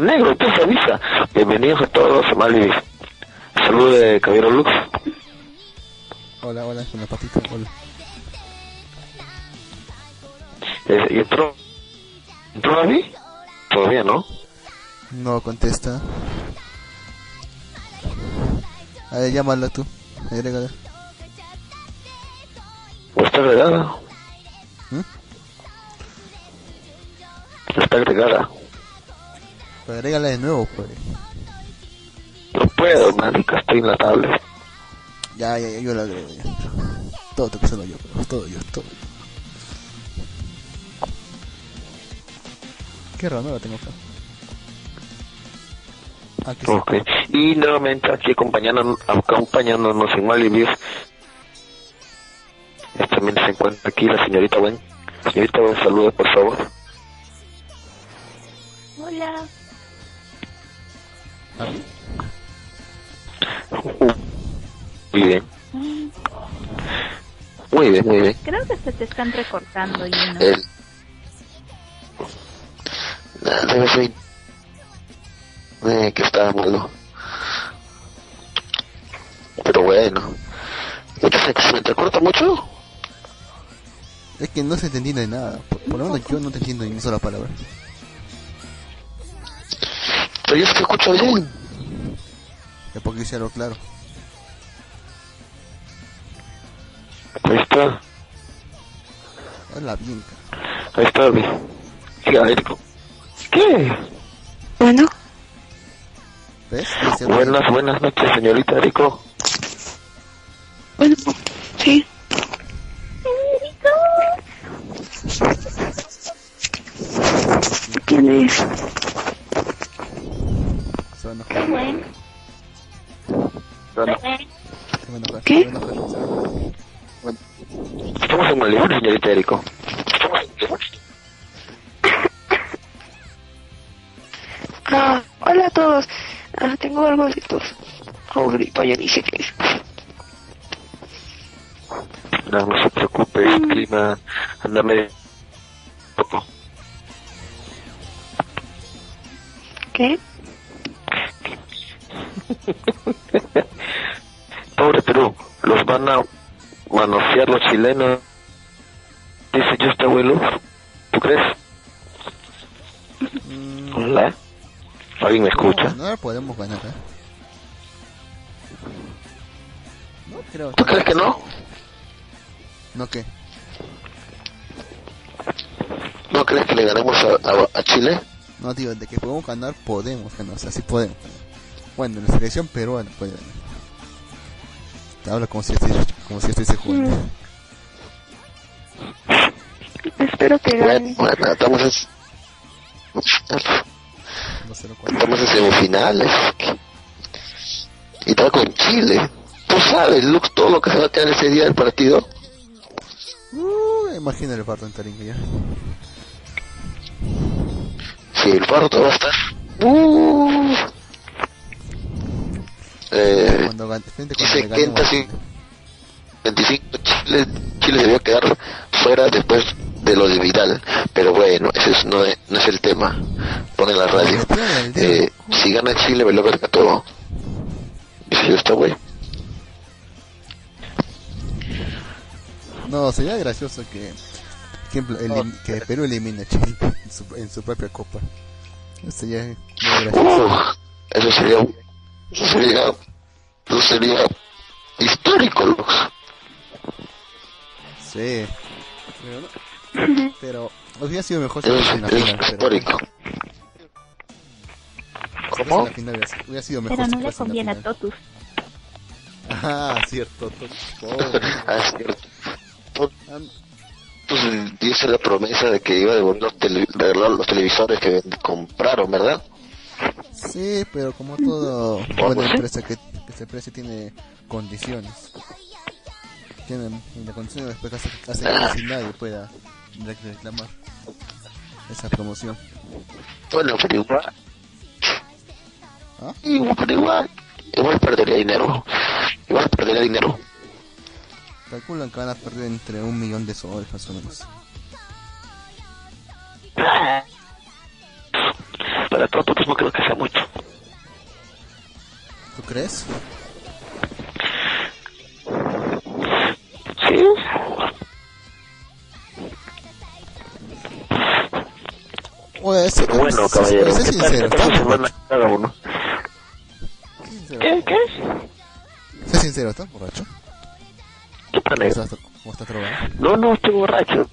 Negro, tú se avisa. Bienvenidos a todos a Mali. Salud de Caballero Lux. Hola, hola, con la patita, hola. Eh, ¿Y entró? ¿Entró David? Todavía no. No contesta. A ver, llámala tú. Agrégala. ¿O está agregada? ¿Mm? Está agregada. Pues agrégala de nuevo, pues. No puedo, marica, estoy en la tablet. Ya, ya, ya, yo la agrego ya. Todo te solo yo, pero todo yo, todo yo. Qué raro, no la tengo acá. Aquí. Y nuevamente aquí acompañándonos, acompañándonos en Malibis. También se encuentra aquí la señorita Gwen. Señorita Gwen, salude por favor. Muy bien. Muy bien, muy bien. Creo que se te están recortando y no. El... Debe ser... Eh, que estaba malo. Pero bueno. Entonces, ¿se me entrecorta mucho? Es que no se te entiende nada. Por, por lo menos yo no te entiendo ni una sola palabra. Yo se escucho bien. Es porque hice algo claro. Ahí está. Habla bien. Ahí está. Siga, Erico. ¿Qué? Bueno, ¿Ves? Buenas, buenas noches, señorita Erico. Chilenos. Dice yo este abuelo. ¿Tú crees? Mm, Hola. ¿Alguien me escucha? No, no podemos ganar, ¿eh? No creo. ¿Tú crees que no? ¿No qué? ¿No crees que le ganemos a, a- a Chile? No, tío, de que podemos ganar, podemos ganar. O sea, sí podemos. Bueno, la selección peruana puede ganar. Te hablo como si estuviese, como si estuviese jugando. Espero que Bueno, gane. bueno, estamos en, estamos en semifinales. Y está con Chile. Tú sabes, Lux, todo lo que se va a quedar ese día del partido. Uh, imagina el fardo en Taringa ya. Si el barro todo va a estar. Uh, eh, Cuando gan- frente cuando le 70, ganemos. sí. 25 Chile. Chile, Chile debió quedar fuera después de lo de Vidal. Pero bueno, ese es- no, es, no es el tema. Pone la radio. Eh, si gana Chile, me lo verga todo. Y si está güey. No, sería gracioso que, que, elim- que Perú elimine a Chile en su, en su propia copa. Eso sería muy gracioso. Uf, eso sería, eso sería, eso sería histórico, Lux. Sí. Pero, no- pero hubiera sido mejor si hubiera es, sido en la eso final. histórico. ¿Cómo? la final hubiera, sido mejor Pero si no le conviene a. Totus. Ah, cierto. to- pobre. Ah, es cierto. Ah, Pues dice la promesa de que iba a devolver los, tele- los televisores que compraron, ¿verdad? Sí, pero como todo ¿Cómo buena empresa que, que se precie tiene condiciones. Tiene la condición después hace, hace que casi nadie pueda rec- reclamar esa promoción. Bueno, pero igual. ¿Ah? Igual, pero igual. Igual perdería dinero. Igual perdería dinero. Calculan que van a perder entre un millón de soles más o menos. Para todo no creo que sea mucho. ¿Tú crees? Sí. Oye, Bueno, caballero. ¿Qué tal sincero, cada uno? Sé sincero. ¿Qué? ¿Qué? Sé sincero, ¿estás borracho? ¿Qué tal, ¿O negro? estás, o estás drogado? No, no, estoy borracho.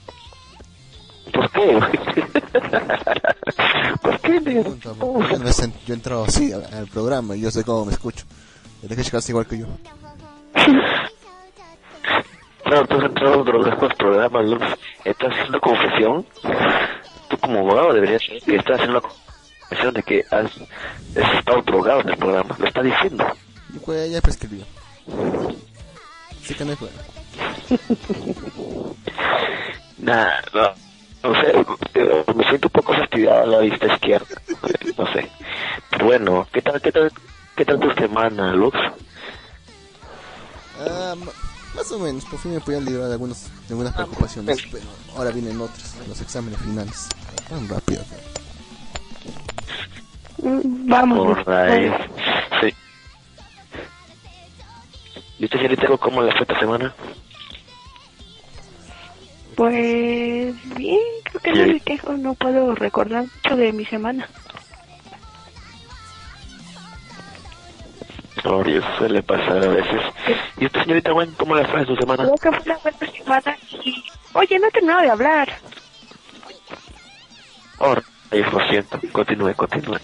¿Por qué? ¿Por qué, negro? Pregunta, ¿por qué no me sen- yo he entrado así al, al programa y yo sé cómo me escucho. Tienes que checarse igual que yo. Claro, tú has entrado a los los programas. Estás haciendo confesión. Tú como abogado deberías saber que estás haciendo la confesión de que has, has estado drogado en el programa. Lo está diciendo. Pues ya prescribió. Así que no. Nah, no. No sé, me siento un poco fastidiado a la vista izquierda. No sé. Pero bueno, ¿qué tal, qué tal, qué tal tu semana, Lux? Ah, más o menos, por fin me podía librar de, algunos, de algunas preocupaciones, pero ahora vienen otras, los exámenes finales. Tan rápido. Vamos. Sí. ¿Y usted, señorita, cómo le fue esta semana? Pues bien, creo que no me quejo, no puedo recordar mucho de mi semana. Sorry, eso suele pasar a veces. ¿Y usted, señorita Gwen, cómo le fue su semana? Creo que fue una buena semana y... Oye, no he terminado de hablar. Oh, lo siento. Continúe, continúe.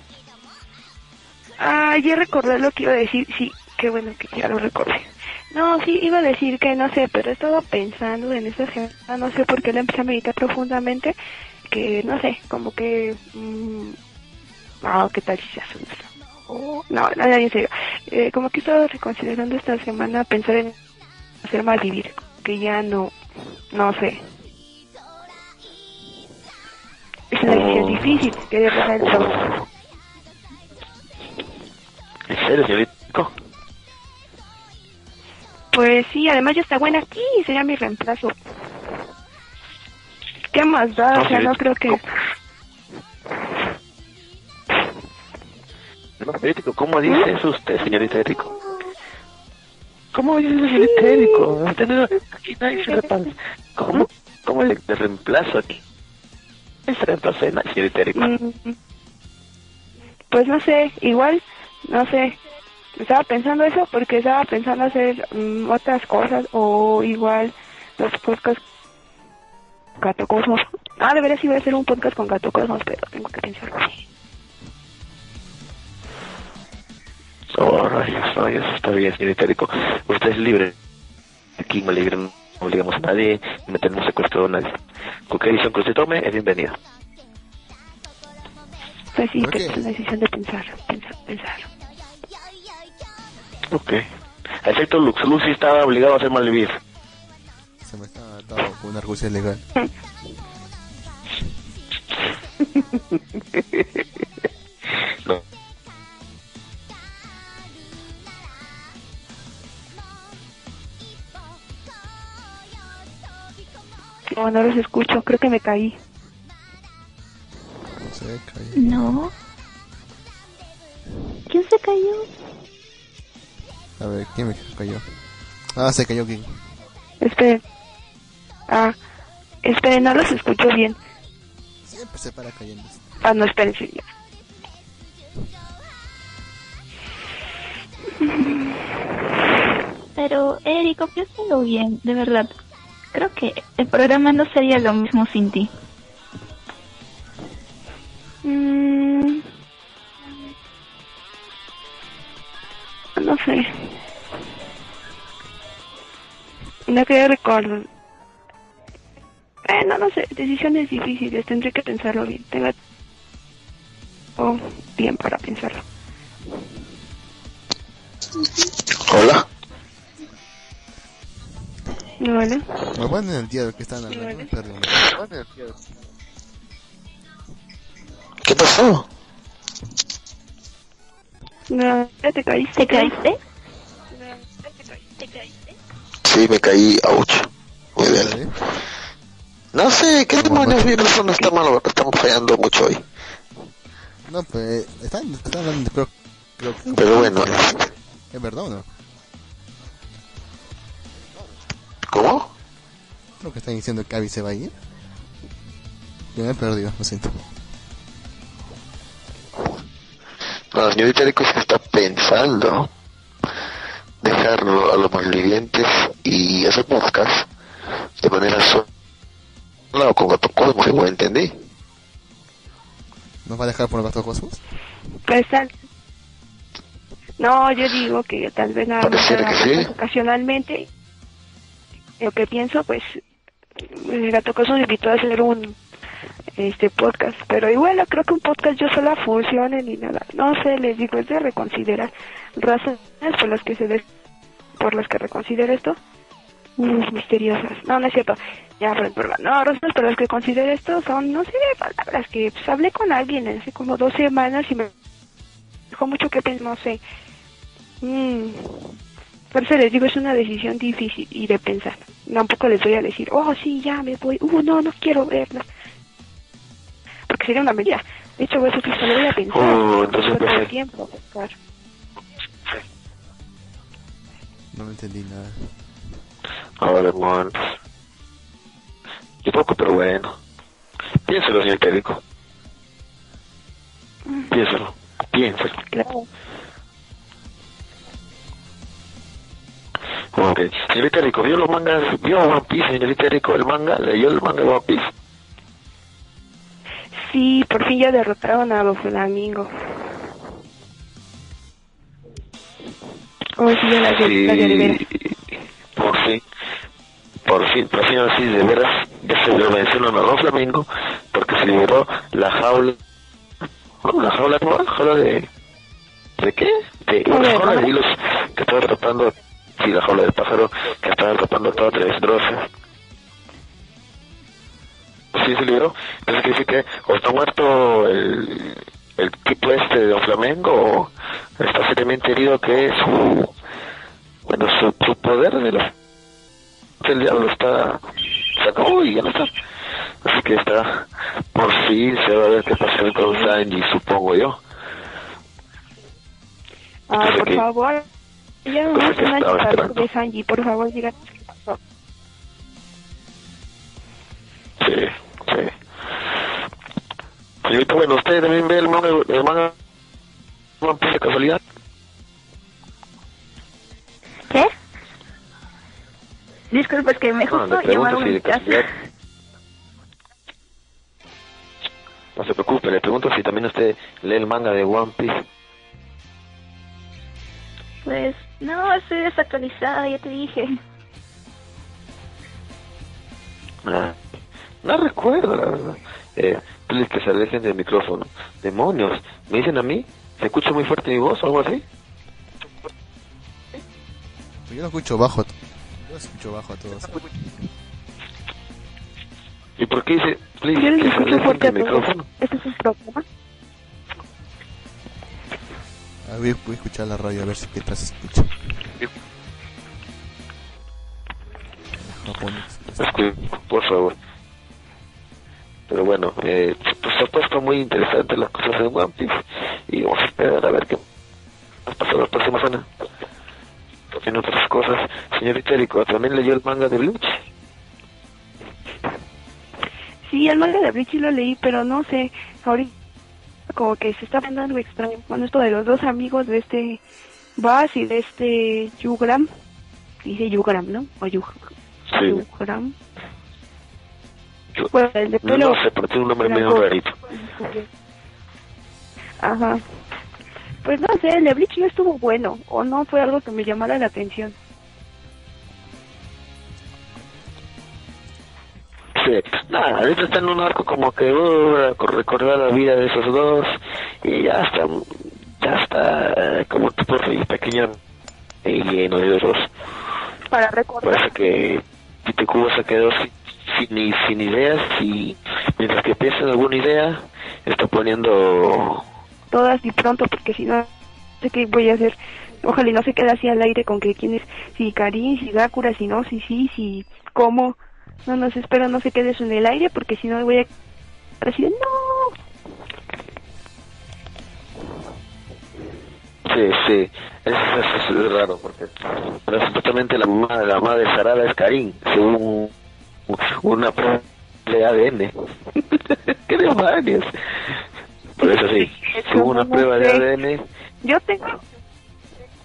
Ah, ya recordé lo que iba a decir, sí, qué bueno que ya lo recordé. No, sí, iba a decir que no sé, pero he estado pensando en esa semana, no sé por qué la empecé a meditar profundamente, que no sé, como que... mm, ah, ¿qué tal si se asusta? No, no, no, en serio. Eh, como que he estado reconsiderando esta semana pensar en hacer mal vivir, que ya no, no sé. Es una decisión difícil, que dejar el trabajo. ¿En serio, señorita? Pues sí, además ya está buena aquí, sería mi reemplazo. ¿Qué más da? No, O sea, no creo que... No, señorita, ¿cómo dice eso usted, señorita Erico? ¿Cómo dice eso, señorita Erico? Usted no- Aquí nadie se. ¿Cómo? ¿Cómo le le reemplazo aquí? ¿Quién se reemplaza en la señorita Pues no sé, igual, no sé. Estaba pensando eso porque estaba pensando hacer mm, otras cosas o igual los podcasts Gato Cosmos. Ah, debería sí voy a hacer un podcast con Gato Cosmos, pero tengo que pensarlo bien. Oh, rayos, eso está bien, señorita Erico. Usted es libre. Aquí no libre, obligamos a nadie, no tenemos secuestrado a nadie. Cualquier decisión que usted tome es bienvenida. Pues sí, ¿Por que es una decisión de pensar, pensar, pensar. Ok. A efecto Lux, Lux sí estaba obligado a hacer malvivir. Se me está atado con una argucia legal. No, no los escucho, creo que me caí. Se cayó. No. ¿Quién se cayó? A ver, ¿quién me cayó? Ah, se cayó King. Esperen. Ah, esperen, no los escucho bien. Siempre se para cayendo. Ah, no, esperen, sí. Pero, Erico, piénsalo bien, de verdad. Creo que el programa no sería lo mismo sin ti. Mm, no sé. No quería recordar. Bueno, no sé, decisiones difíciles, tendré que pensarlo bien. Tengo oh, bien para pensarlo. Hola. ¿No vale? Me van en el día de que están hablando. Perdón. Me van en el día de- ¿Qué pasó? No, ya te caíste. ¿Te caíste? Sí, me caí. Ouch. Muy bien. ¿eh? No sé, ¿qué demonios micrófono está malo? Estamos fallando mucho hoy. No, pues están, están hablando de creo, creo que- Pero bueno. ¿Es verdad o no? ¿Cómo? Creo que están diciendo que Abby se va a ir. Yo me he perdido, lo siento. No, la señorita Erico es que está pensando dejarlo a los malvivientes y hacer podcast de manera sola o con Gato Cosmos, según entendí. ¿Nos va a dejar por Gato Cosmos? Pues tal. No, yo digo que tal vez nada más que sí. ocasionalmente. Lo que pienso, pues, el Gato Coso me invitó a hacer un este podcast, pero igual creo que un podcast yo sola funcione ni nada. No sé, les digo, es de reconsiderar razones por las que se des- por las que reconsidero esto. Misteriosas. No, no es cierto. Ya, ejemplo, no, razones por las que considero esto son, no sé, palabras que pues, hablé con alguien hace como dos semanas y me dejó mucho que pensar, no sé. Mm. Por eso les digo, es una decisión difícil y de pensar. Tampoco les voy a decir, oh, sí, ya me voy. Uh, no, no quiero verla. Porque sería una mentira. De hecho, eso sí se lo voy a pensar. Oh, entonces, todo pues, el tiempo. Claro. No me entendí nada. Ahora, bueno. Yo poco, pero bueno. Piénselo, señorita Erico. Piénsalo. Piénsalo. Claro. Ok. Señorita Erico, ¿vio los mangas? ¿Vio One Piece, señorita Erico? ¿El manga? ¿Leyó el manga de One Piece? Sí, por fin ya derrotaron a Doflamingo. Oh, sí, ya la, Sí, la de por fin, por fin, por fin, así de veras, ya se lo mencionan a Don Flamingo, porque se liberó la jaula, ¿no? La jaula, ¿no? jaula de, ¿de qué? De una jaula de hilos que estaba atrapando, sí, la jaula de pájaro, que estaba atrapando a toda Drosas. Sí, se liberó, entonces quiere decir que o está muerto el, el tipo este de Don Flamengo, o está seriamente herido que es su, bueno, su, su poder de la, del diablo está, se acabó y ya no está. Así que está, por fin se va a ver qué pasa con Sanji, supongo yo. Ah, Entonces, por favor. Ya no Pues, más ¿qué una chica de Sanji, por favor, diga. Sí, sí. Señorita, bueno, ¿usted también ve el manga, el manga One Piece de casualidad? ¿Qué? Disculpa, es que me No, justo pregunto llamaron si casa. No se preocupe, le pregunto si también usted lee el manga de One Piece. Pues, no, estoy desactualizada, ya te dije. Ah, no recuerdo, la verdad. Eh, please que se alejen del micrófono. Demonios, ¿me dicen a mí? ¿Se escucha muy fuerte mi voz o algo así? Yo lo escucho bajo. Yo lo escucho bajo a todos. ¿Y por qué dice, please, que se alejen del micrófono? Este es un programa. A ver, voy a escuchar la radio a ver si qué tal se escucha. por favor. Pero bueno, eh, pues se ha puesto muy interesante las cosas en One Piece y vamos a esperar a ver qué va a pasar la próxima semana. También otras cosas. Señorita Erico, ¿también leyó el manga de Bleach? Sí, el manga de Bleach sí lo leí, pero no sé, ahorita como que se está algo extraño. Bueno, esto de los dos amigos de este Bass y de este Yugram. Dice Yugram, ¿no? O Yug Sí. Yugram. Yo- Bueno, el de pelo. no sé, pero tiene un nombre medio rarito. Ajá. Pues no sé, el de Bleach no estuvo bueno, o no fue algo que me llamara la atención. Sí, nada, ahorita está en un arco como que uh, recordar la vida de esos dos y ya está, ya está eh, como tipo pequeño y lleno de esos. Para recordar. Parece que Tite Cuba se quedó sin, sin, sin ideas y mientras que piensa en alguna idea está poniendo todas y pronto porque si no sé qué voy a hacer ojalá y no se quede así al aire con que quién es si Karin si Gakura si no si sí si cómo no no sé espero no se quede eso en el aire porque si no voy a de no Sí, sí, eso, eso es raro, porque pero supuestamente la mamá, la mamá de Sarada es Karim, según una prueba de ADN. ¿Qué demonios? Pero eso sí, según una prueba de ADN, yo tengo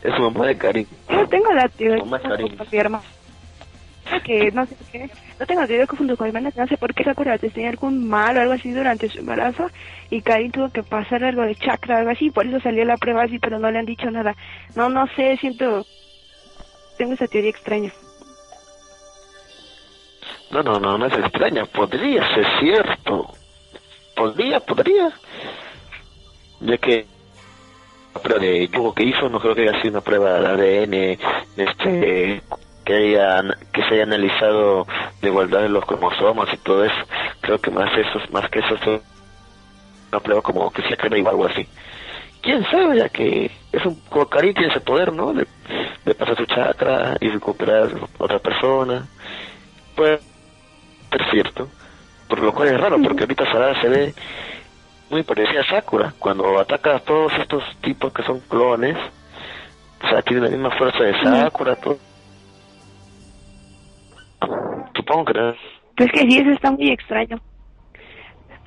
es su mamá de Karim. yo tengo la teoría Mamá Karin. con mi que no sé qué no tengo teoría que junto con mi hermana que no sé por qué Sakura tenía algún mal o algo así durante su embarazo y Karin tuvo que pasar algo de chakra o algo así por eso salió la prueba así pero no le han dicho nada no no sé siento tengo esa teoría extraña No, no, no, no es extraña, podría ser cierto. Podría, podría. Ya que la prueba de yugo que hizo no creo que haya sido una prueba de ADN este que haya que se haya analizado de igualdad de los cromosomas y todo eso creo que más eso más que eso es una prueba como que se cree o algo así. Quién sabe ya que es un Karin tiene ese poder no de, de pasar su chakra y recuperar a otra persona. Puede ser cierto por lo cual es raro porque ahorita Sarada se ve muy parecida a Sakura. Cuando ataca a todos estos tipos que son clones o sea tiene la misma fuerza de Sakura todo supongo que no. Pues que sí, eso está muy extraño.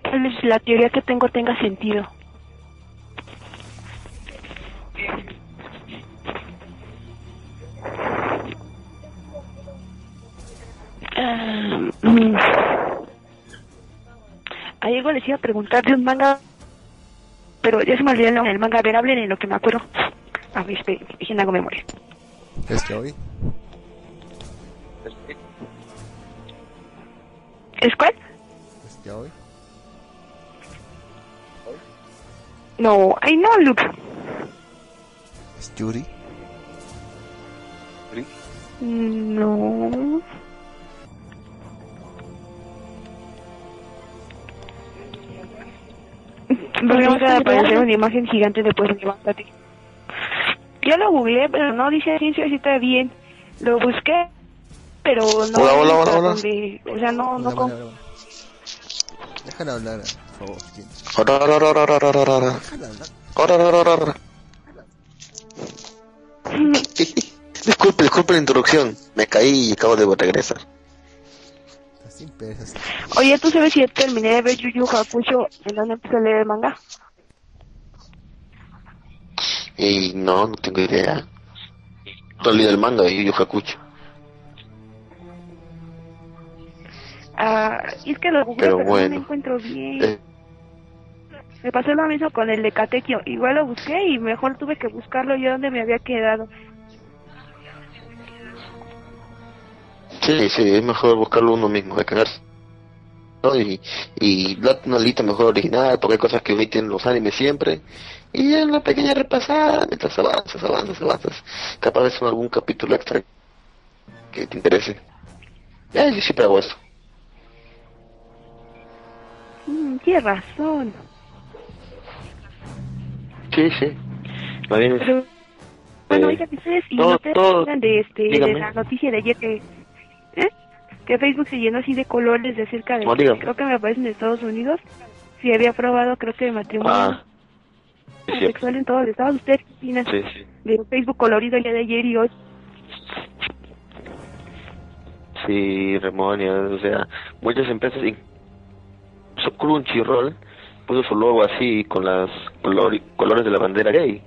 Tal vez la teoría que tengo tenga sentido. Mm. Hay algo les iba a preguntar de un manga, pero ya se me olvidó el nombre del manga. A ver, hablen en lo que me acuerdo. A ver, dejen hago memoria. Este hoy. ¿Es cuál? Este hoy. No, ay no, Luke. Es Yuri. No. Porque me acaba de aparecer una imagen gigante de pues levántate. Yo lo googleé, pero no dice ciencia si está bien. Lo busqué, pero no. Hola, hola, hola, hola. O sea, no, no. Vale. Déjala hablar, por favor. Déjala hablar. disculpe, disculpe la interrupción. Me caí y acabo de regresar. Oye, ¿tú sabes si ya terminé de ver Yu Yu Hakusho en dónde empecé a leer el manga? Y no, no tengo idea. No el manga de Yu Yu Hakusho. Ah, es que lo googleé, Pero pero, no me encuentro bien. Eh, Me pasó lo mismo con el de Katekyo. Igual lo busqué y mejor tuve que buscarlo yo donde me había quedado. sí, sí, es mejor buscarlo uno mismo, de quedarse. ¿no? Y, y date una lista mejor original, porque hay cosas que omiten los animes siempre. Y ya una pequeña repasada, mientras avanzas, avanzas, avanzas. Capaz de algún capítulo extra que te interese. Ya, yo siempre hago eso. Tienes razón. Sí, sí. Más bien, Pero, bueno, oigan, ustedes y todo- no te todo- de, este, de la noticia de ayer que... ¿Eh? que Facebook se llenó así de colores de acerca de, creo que me parece en Estados Unidos, si había aprobado creo que matrimonio Ah, homosexual en todos los estados. ¿Usted qué opina Sí, sí. de Facebook colorido el día de ayer y hoy? Sí, Remonia, o sea, muchas empresas, Crunchyroll, puso su logo así con las color- colores de la bandera gay.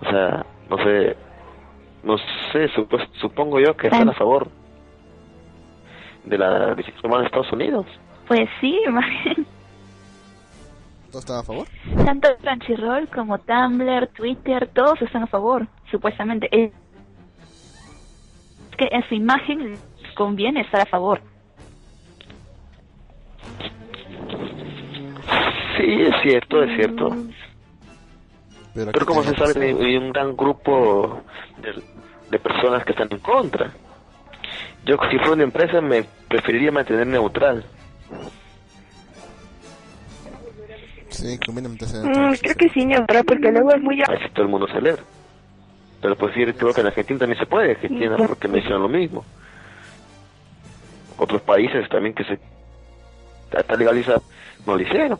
O sea, no sé, no sé, supo- supongo yo que están a favor de la decisión tomada en Estados Unidos. Pues sí, imagínate. ¿Todos están a favor? Tanto Crunchyroll como Tumblr, Twitter, todos están a favor, supuestamente. Es que en su imagen les conviene estar a favor. Sí, es cierto, es cierto. Pero, Pero como se sabe, hay hay un gran grupo de, de personas que están en contra. Yo, si fuera una empresa, me preferiría mantener neutral. Sí, conviene en Mm, creo que sí, neutral, porque luego es muy... Así todo el mundo se leer. Pero pues sí, creo que en Argentina también se puede. Argentina porque mencionan lo mismo. Otros países también que se está legalizado no lo hicieron.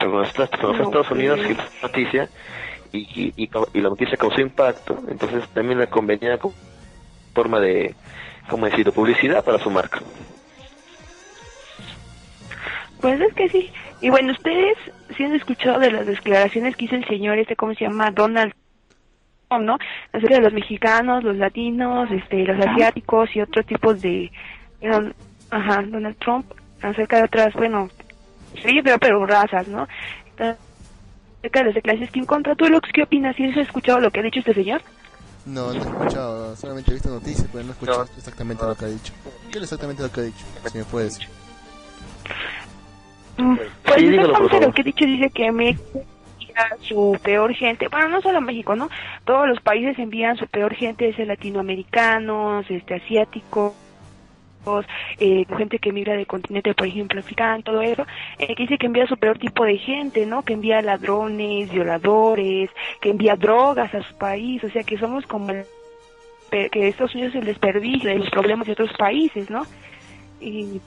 Pero cuando está- cuando fue a Estados Unidos noticia y, y, y, cau- y la noticia causó impacto, entonces también le convenía como forma de, como decir, publicidad para su marca. Pues es que sí. Y bueno, ustedes sí han escuchado de las declaraciones que hizo el señor este, ¿cómo se llama? Donald Trump, ¿no? Acerca de los mexicanos, los latinos, este, los asiáticos y otros tipos de... Ajá, Donald Trump, acerca de otras, bueno, sí, pero, pero razas, ¿no? Acerca de las que en contra. ¿Tú, Lux, qué opinas? ¿Sí has escuchado lo que ha dicho este señor? No, no he escuchado, solamente he visto noticias, pero no he escuchado No. exactamente lo que ha dicho. ¿Qué es exactamente lo que ha dicho? Si me puede decir. Mm, Pues Sí, dígalo, por exactamente favor. lo que he dicho dice que México envía su peor gente, bueno, no solo México, ¿no? Todos los países envían su peor gente, es latinoamericanos, este, asiáticos, eh, gente que migra del continente, por ejemplo, africano, todo eso, eh, que dice que envía su peor tipo de gente, ¿no? Que envía ladrones, violadores, que envía drogas a su país, o sea, que somos como el, que Estados Unidos es el desperdicio de los problemas de otros países, ¿no? Y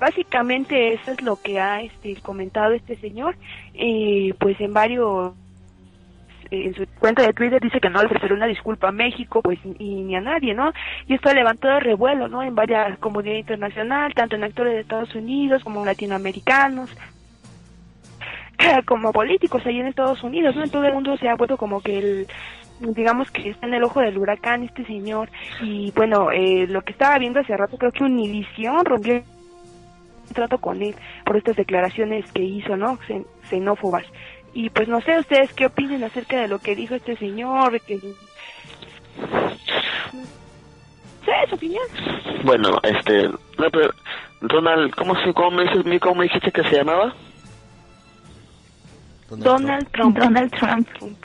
básicamente eso es lo que ha este, comentado este señor y pues en varios en su cuenta de Twitter dice que no le ofrecerá una disculpa a México pues y ni a nadie no y esto ha levantado revuelo no en varias comunidades internacional tanto en actores de Estados Unidos como latinoamericanos como políticos ahí en Estados Unidos no en todo el mundo se ha vuelto como que el digamos que está en el ojo del huracán este señor y bueno eh, lo que estaba viendo hace rato creo que Univisión rompió un trato con él por estas declaraciones que hizo, ¿no? Xen- Xenófobas. Y pues no sé ustedes qué opinen acerca de lo que dijo este señor, que... ¿Sí, su opinión? Bueno, este, no, pero, Donald, ¿cómo, se, cómo, me, cómo me dijiste que se llamaba? Donald Trump. Donald Trump. Trump.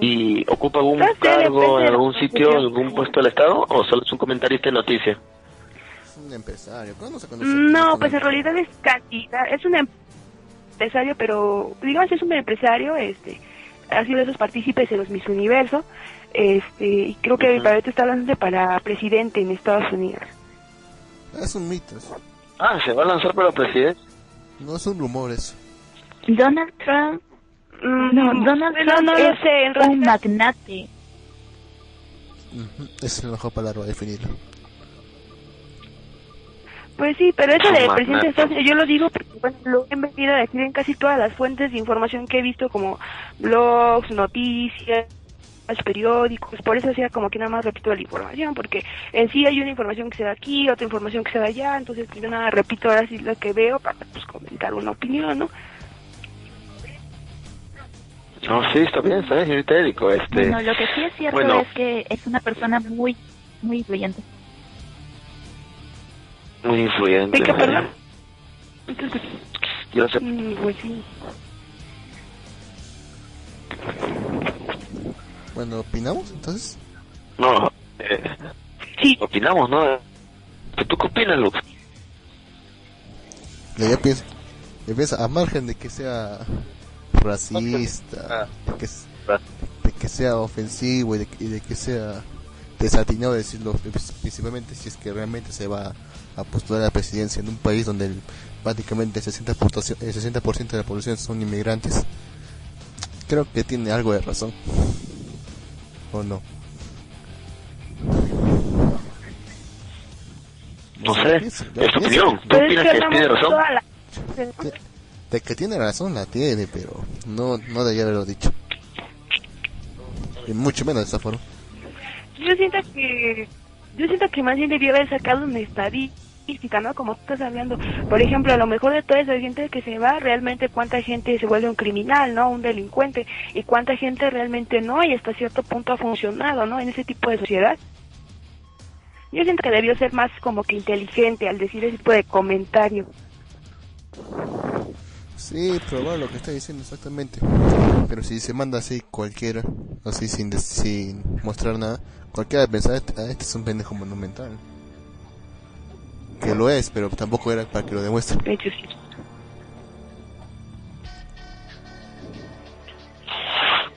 ¿Y ocupa algún sé, cargo en algún sitio, algún puesto del Estado o solo es un comentarista de noticia? Es un empresario. ¿Cuándo se conoce? No, pues en realidad es candidato, es un empresario, pero digamos es un empresario, este, ha sido de esos partícipes en los Miss Universo, este, y creo que para ahorita está hablando para presidente en Estados Unidos. Es un mito. eso. Ah, se va a lanzar para presidente. No es un rumor eso. Donald Trump. No, Donald Trump no lo es sé, en un magnate. Es la mejor palabra para definirlo. Pues sí, pero eso de presidente de Estados Unidos, yo lo digo porque bueno, lo he venido a decir en casi todas las fuentes de información que he visto, como blogs, noticias, periódicos, por eso hacía como que nada más repito la información, porque en sí hay una información que se da aquí, otra información que se da allá, entonces pues, yo nada repito ahora sí lo que veo para pues comentar una opinión, ¿no? No, sí, está bien, está bien, señorita Este, Bueno, lo que sí es cierto bueno. es que es una persona muy, muy influyente. Muy influyente. ¿De qué, perdón? Yo sé, Mm, Pues sí. Bueno, ¿opinamos entonces? no, eh, Sí, opinamos, ¿no? ¿Tú qué opinas, Lux? Ya, ya pienso, ya pienso, a margen de que sea racista, de que, de que sea ofensivo y de, que- y de que sea desatinado decirlo, principalmente si es que realmente se va a postular a la presidencia en un país donde el, prácticamente el 60%, el 60 de la población son inmigrantes. Creo que tiene algo de razón. ¿O no? No sé, es tu opinión. ¿Tú opinas que tiene razón? De que tiene razón la tiene, pero no, no debería haberlo dicho. Y mucho menos de esa forma. Yo siento que yo siento que más bien debió haber sacado una estadística, ¿no? Como tú estás hablando. Por ejemplo, a lo mejor de toda esa gente que se va, realmente cuánta gente se vuelve un criminal, ¿no? Un delincuente. Y cuánta gente realmente no y hasta cierto punto ha funcionado, ¿no? En ese tipo de sociedad. Yo siento que debió ser más como que inteligente al decir ese tipo de comentario. Sí, probar lo que está diciendo exactamente. Pero si se manda así cualquiera, así sin, sin mostrar nada, cualquiera va a pensar, "Ah, este es un pendejo monumental. Que lo es, pero tampoco era para que lo demuestre. De hecho, sí.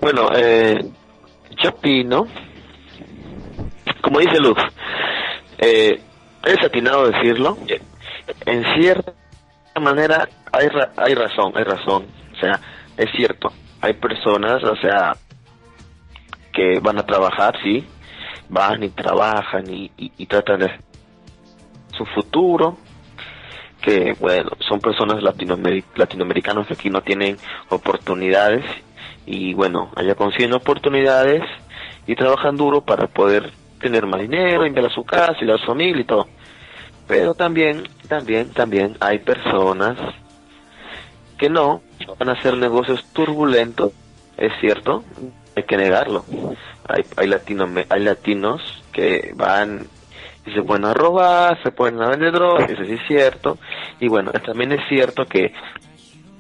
Bueno, eh, yo opino, como dice Luz, eh, es atinado decirlo, en cierta manera hay, ra- hay razón, hay razón, o sea, es cierto, hay personas, o sea, que van a trabajar, sí, van y trabajan y, y, y tratan de su futuro, que bueno, son personas latinoameri- latinoamericanos que aquí no tienen oportunidades y bueno, allá consiguen oportunidades y trabajan duro para poder tener más dinero, enviar a su casa y a su familia y todo. Pero también, también, también hay personas que no van a hacer negocios turbulentos, es cierto, hay que negarlo. Hay, hay, latino, hay latinos que van y se a robar, se a vender drogas, eso sí es cierto. Y bueno, también es cierto que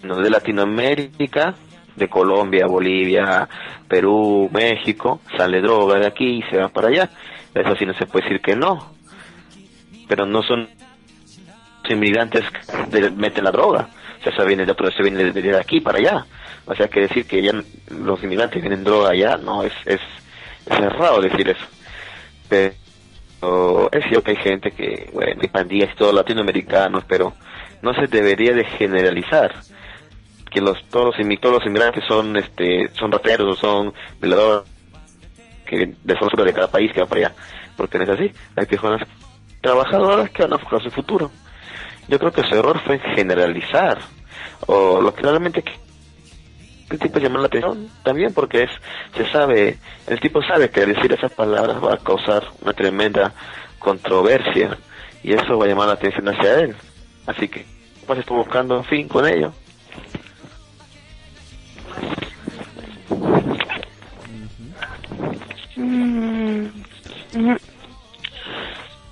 no, de Latinoamérica, de Colombia, Bolivia, Perú, México, sale droga de aquí y se va para allá. Eso sí no se puede decir que no. Pero no son inmigrantes que meten la droga. O sea, eso viene de, se viene de, aquí para allá. O sea, que decir que ya los inmigrantes vienen droga allá, no, es, es, es errado decir eso. Es cierto que hay gente que, bueno, hay pandillas y todos latinoamericanos, pero no se debería de generalizar que los todos los, todos inmigrantes son este son rateros o son violadores que de forma de cada país que va para allá porque no es así. Hay personas trabajadoras que van a buscar su futuro. Yo creo que su error fue generalizar o lo que realmente el tipo llama la atención también porque es se sabe el tipo sabe que decir esas palabras va a causar una tremenda controversia y eso va a llamar la atención hacia él así que pues estoy buscando fin con ello Mm,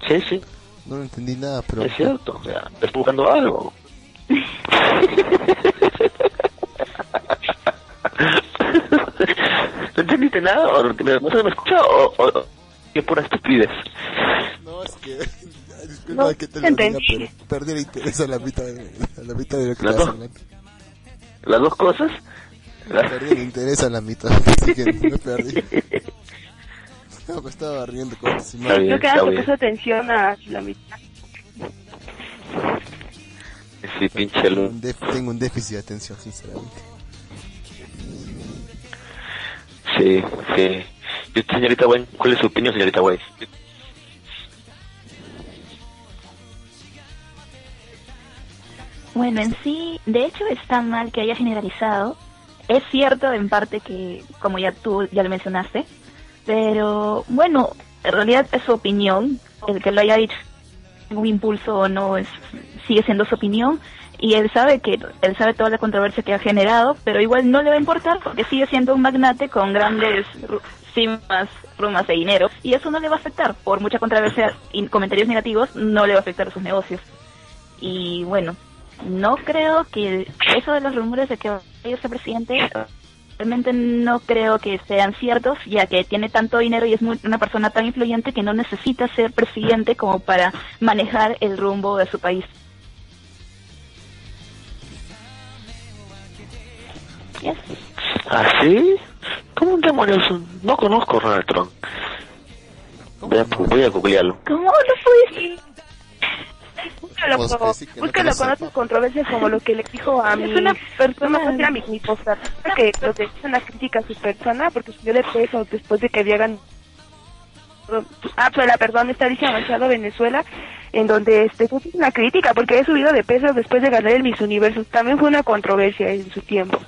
Sí, sí, No entendí nada, pero... es cierto. O sea, estoy buscando algo. ¿No entendiste nada? ¿O no se me escucha? ¿O, o, qué pura estupidez? No, es que... Disculpa No, que te lo diga, pero perdí el interés a la mitad de, a la mitad de lo que Las dos. hablando. Las dos cosas. Perdí el interés a la mitad, así que me perdí. No, me estaba riendo con bien, Creo que puso atención a la mitad. Sí, pinche tengo un déficit de atención, sinceramente. Sí, sí. Señorita Wayne, ¿cuál es su opinión, señorita Wayne? Bueno, en sí, de hecho está mal que haya generalizado. Es cierto en parte que, como ya tú ya lo mencionaste, pero bueno, en realidad es su opinión. El que lo haya dicho un impulso o no es, sigue siendo su opinión y él sabe que él sabe toda la controversia que ha generado, pero igual no le va a importar porque sigue siendo un magnate con grandes cimas, rumas de dinero y eso no le va a afectar. Por mucha controversia y comentarios negativos, no le va a afectar a sus negocios. Y bueno, no creo que eso de los rumores de que va a ser presidente, realmente no creo que sean ciertos, ya que tiene tanto dinero y es muy- una persona tan influyente que no necesita ser presidente como para manejar el rumbo de su país. Yes. ¿Ah, sí? ¿Cómo demonios? No conozco a Donald Trump. ¿Cómo Voy a, no? voy a googlearlo. ¿Cómo lo puedes? Búscalo, Pues, como- pues no búscalo con otras controversias como lo que le dijo a mi Es una persona, persona- era mi, mi que lo que hizo una crítica a su persona porque subió de peso después de que había ganado ah pero perdón está Alicia Machado Venezuela en donde este fue una crítica porque había subido de peso después de ganar el Miss Universo también fue una controversia en su tiempo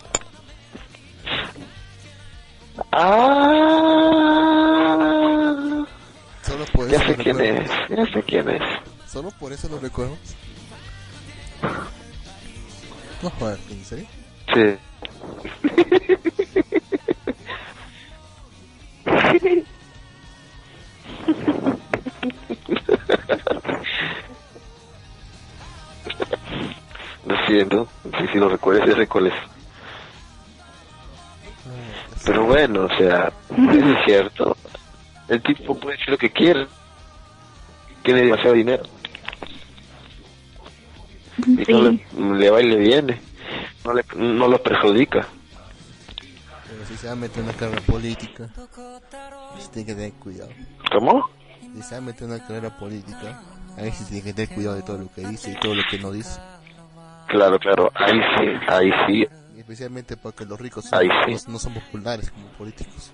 Ah, Solo por ya eso sé lo quién es, ya sé quién es. Solo por eso lo recuerdo. No joder, ¿en serio? Sí. Lo siento, sí, sí lo recuerdo, ya sé cuál es. Pero bueno, o sea, eso es cierto. El tipo puede decir lo que quiera. Tiene demasiado dinero. Y no le, le va y le viene. No, le, no lo perjudica. Pero si se va a meter en una carrera política, pues tiene que tener cuidado. ¿Cómo? Si se va a meter en una carrera política, ahí sí tiene que tener cuidado de todo lo que dice y todo lo que no dice. Claro, claro, ahí sí, ahí sí. Especialmente porque los ricos son- sí. no, no son populares como políticos.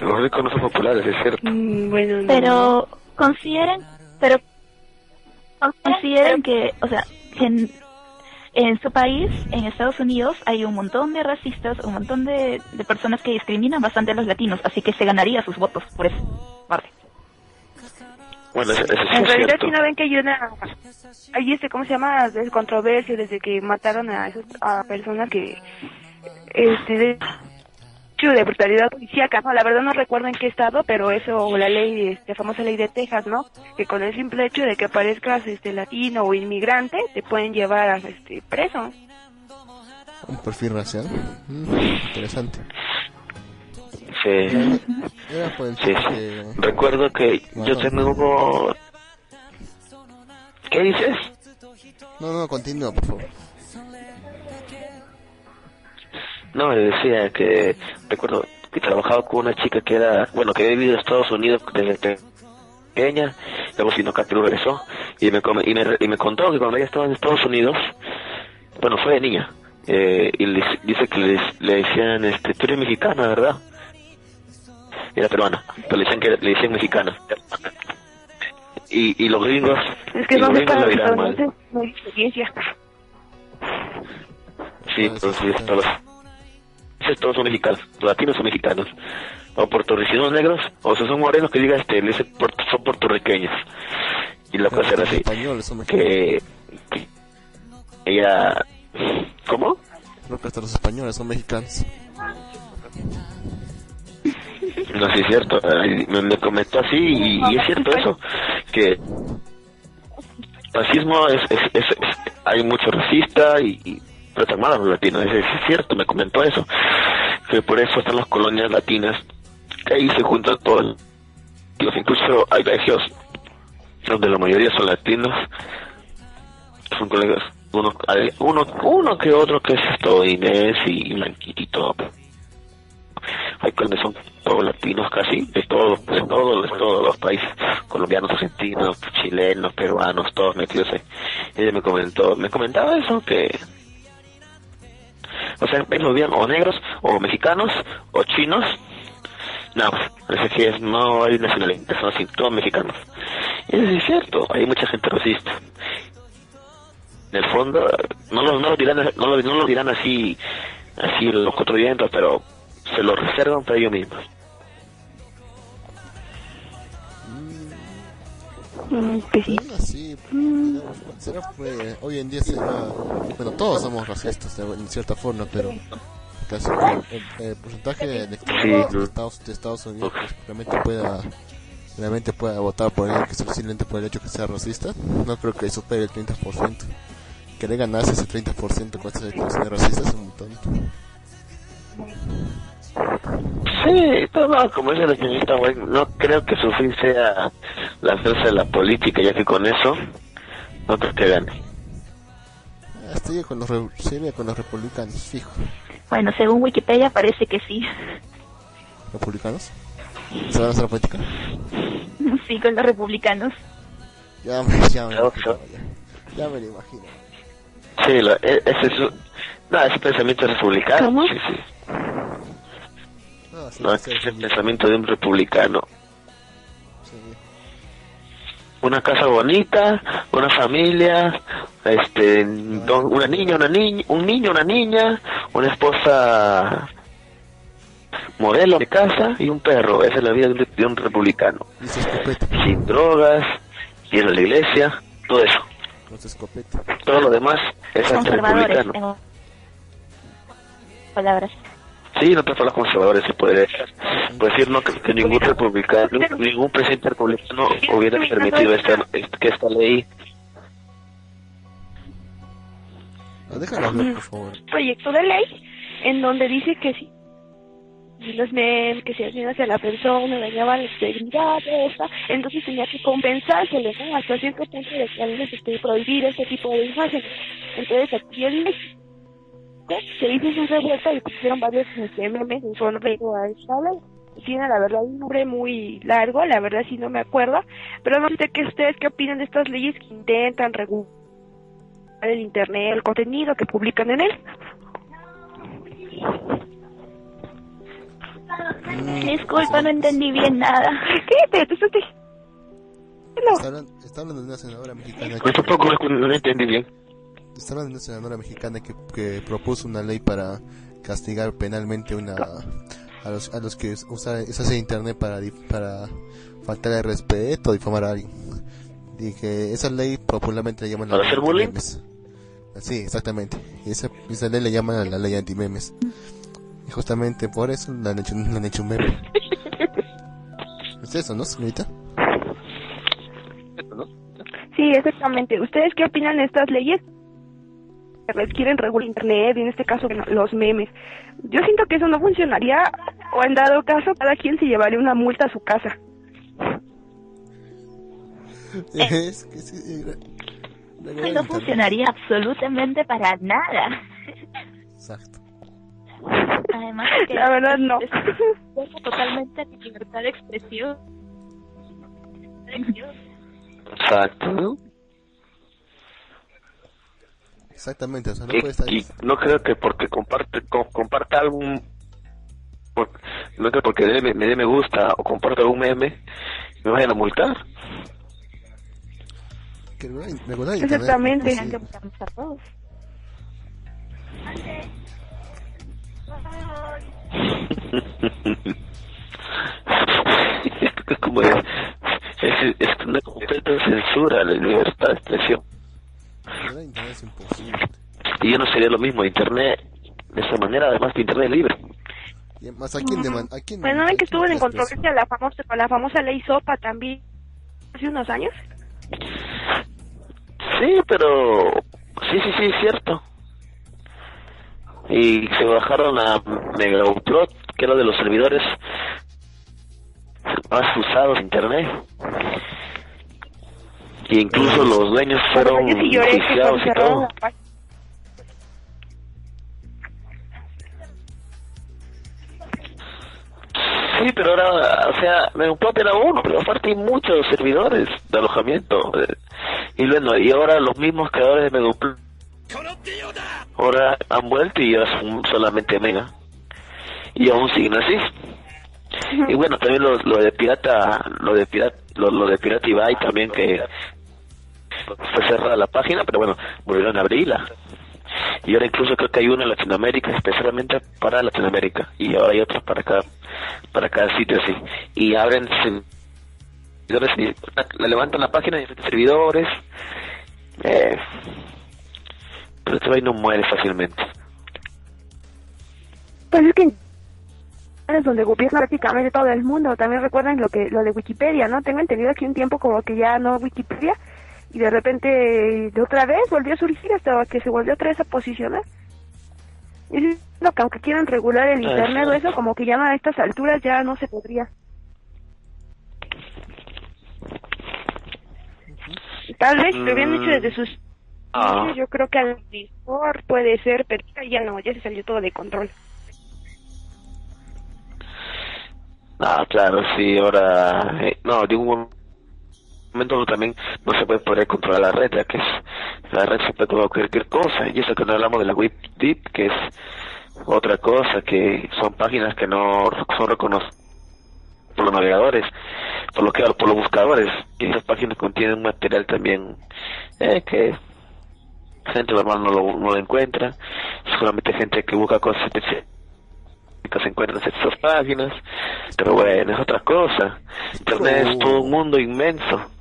Los ricos no son populares, es cierto. Mm, bueno no. Pero consideren, pero consideren que, o sea, que en, en su país, en Estados Unidos, hay un montón de racistas, un montón de, de personas que discriminan bastante a los latinos, así que se ganaría sus votos por eso. Vale. Bueno, eso, eso sí En es realidad, cierto. si no ven que hay una. Hay este, ¿cómo se llama? De controversia desde que mataron a esas a personas que. Este. De, hecho, de brutalidad policíaca, ¿no? La verdad no recuerdo en qué estado, pero eso, la ley, este, famosa ley de Texas, ¿no? Que con el simple hecho de que aparezcas, este, latino o inmigrante, te pueden llevar a, este, preso. Un perfil racial. Mm, interesante. Sí. El Sí, sí. que... Recuerdo que yo tengo... ¿Qué dices? No, no, continúa, por favor. No, me decía que... Recuerdo que trabajaba con una chica que era... Bueno, que había vivido en Estados Unidos desde pequeña. Luego a Perú, regresó. Y me, y, me, y me contó que cuando ella estaba en Estados Unidos... Bueno, fue de niña. Eh, y le- dice que les- le decían, este, tú eres mexicana, ¿verdad? Era peruana, pero le decían que le decían mexicana. Y, y los gringos, Es que y no los sé gringos dirán entonces mal. no hay experiencia. Sí, pero sí, todos, todos son mexicanos, los latinos son mexicanos. O puertorriqueños negros, o si son morenos que diga este, le dicen son puertorriqueños. Y la cosa era así, españoles son mexicanos. que, que ella, ¿cómo? Creo que hasta los españoles son mexicanos. No, sí es cierto, me, me comentó así y, y es cierto eso, que racismo es, es, es- es- hay mucho racista y, y pero están mal a los latinos, es, es cierto, me comentó eso, que por eso están las colonias latinas, que ahí se juntan todos, los incluso hay colegios donde la mayoría son latinos, son colegas, uno, hay uno, uno que otro que es estadounidense y blanquito y todo, hay colonias son latinos casi, de todos, de todos, de todos los países, colombianos, argentinos, chilenos, peruanos, todos metidos ahí. Ella me comentó, me comentaba eso que, o sea, ellos bien o negros, o mexicanos, o chinos, no, parece que es- no hay nacionalidad, son así, todos mexicanos. Y eso es cierto, hay mucha gente racista. En el fondo, no lo, no lo dirán, no lo, no lo dirán así, así los cuatro pero se lo reservan para ellos mismos. Mm, pues sí. Bueno, sí, será pues, hoy en día será, bueno, todos somos racistas de, en cierta forma, pero casi el, el porcentaje de de Estados, de Estados Unidos pues, realmente pueda realmente pueda votar por él, que sea simplemente por el hecho que sea racista, no creo que supere el 30%. Querer ganarse ese 30% con esas declaraciones racistas es un montón. Sí, pero no, como dice la señorita White, no creo que su fin sea la fuerza de la política, ya que con eso no creo que gane. Hasta llega con los, re- con los republicanos, fijo. Bueno, según Wikipedia parece que sí. republicanos? ¿Se van a hacer la política? Sí, con los republicanos. Ya me, ya me, imagino, ya, ya me lo imagino. Sí, lo- e- ese es un- no, ese pensamiento republicano. ¿Cómo? Sí, sí. No, sí, No, sí, ese es el sí, pensamiento de un republicano. sí. Una casa bonita, una familia, este, una niña, una niña, un niño, una niña, una esposa modelo de casa y un perro. Esa es la vida de un, de un republicano. Sin drogas, ir a la iglesia, todo eso. Todo lo demás es en palabras. Sí, no te los conservadores se puede decir. No, que, que ningún republicano, ningún presidente republicano hubiera permitido esta, que esta ley. Ah, déjalo hablar, por favor. proyecto de ley en donde dice que si si los memes que se hacían hacia la persona dañaban la integridad de esta, entonces tenía que compensárselo, ¿no? Hasta cierto punto de que a veces este, prohibir este tipo de imágenes. Entonces aquí en México se hizo su revuelta y pusieron varios memes en sonrego a esta ley. Tiene la verdad un nombre muy largo, la verdad sí no me acuerdo, pero no sé qué ustedes qué opinan de estas leyes que intentan regular el internet, el contenido que publican en él. Disculpa, no entendí bien nada. ¿Qué? ¿Te estás Está hablando, de una senadora mexicana Yo que, tampoco no entendí bien. Está hablando de una senadora mexicana que, que propuso una ley para castigar penalmente una a los a los que usan usan internet para para faltar el respeto o difamar a alguien. Y que esa ley popularmente le llaman la ¿Para ley antimemes. Sí, exactamente. Y esa, esa ley le llaman la ley antimemes. Y justamente por eso le han hecho, le han hecho un meme. ¿Es eso, no, señorita? Sí, exactamente. ¿Ustedes qué opinan de estas leyes? Les quieren regular internet y en este caso bueno, los memes. Yo siento que eso no funcionaría o en dado caso cada quien se llevaría una multa a su casa. Es que sí, No internet. funcionaría absolutamente para nada. Exacto. Además, que La verdad no. es es totalmente de libertad de expresión. Exacto. ¿No? Exactamente, o sea, no Y, puede estar... y no creo que porque comparte co- comparta algún por- no creo porque dé- me dé me gusta o comparta algún meme me vayan a multar que regular, regular internet, Exactamente. sí. Que buscarnos a todos. es como es, es, es una completa censura a la libertad de expresión es imposible. y yo no sería lo mismo internet de esa manera además de internet libre Y más a quién deman- a quién- Pues no a ven que estuvo en controversia la famosa, la famosa ley SOPA también hace unos años. Sí, pero sí, sí, sí, es cierto. Y se bajaron a Megaupload, que era de los servidores más usados de internet. Y incluso los dueños fueron juiciados cuando y todo. Sí, pero ahora, o sea, Megaupload era uno, pero aparte hay muchos servidores de alojamiento. eh, Y bueno, y ahora los mismos creadores de Megaupload ahora han vuelto y ahora son solamente Mega. Y aún siguen así. Y bueno, también lo, lo de pirata, lo de pirata, lo, lo de pirata Ibai también que fue cerrada la página, pero bueno, volvieron a abrirla. Y ahora incluso creo que hay una en Latinoamérica, especialmente para Latinoamérica, y ahora hay otros para cada, para cada sitio así. Y abren servidores, la levantan la página de diferentes servidores. Eh, pero este Ibai no muere fácilmente. Pues es que es donde gobierna prácticamente todo el mundo. También recuerdan lo que lo de Wikipedia, ¿no? Tengo entendido que un tiempo como que ya no Wikipedia y de repente de otra vez volvió a surgir hasta que se volvió otra vez a posicionar. Y es lo que aunque quieran regular el internet o eso, como que ya a estas alturas ya no se podría. Tal vez lo habían hecho desde sus Ah. yo creo que a lo mejor puede ser, pero ya no, ya se salió todo de control. Ah, claro, sí, ahora... eh, no, de un momento también no se puede poder controlar la red, ya que es, la red se puede controlar cualquier cosa, y eso que no hablamos de la web deep, que es otra cosa, que son páginas que no son reconocidas por los navegadores, por lo que por los buscadores, y esas páginas contienen material también eh, que gente normal no lo, no lo encuentra, solamente gente que busca cosas que se encuentran en esas páginas, pero bueno, es otra cosa. Internet es todo un mundo inmenso.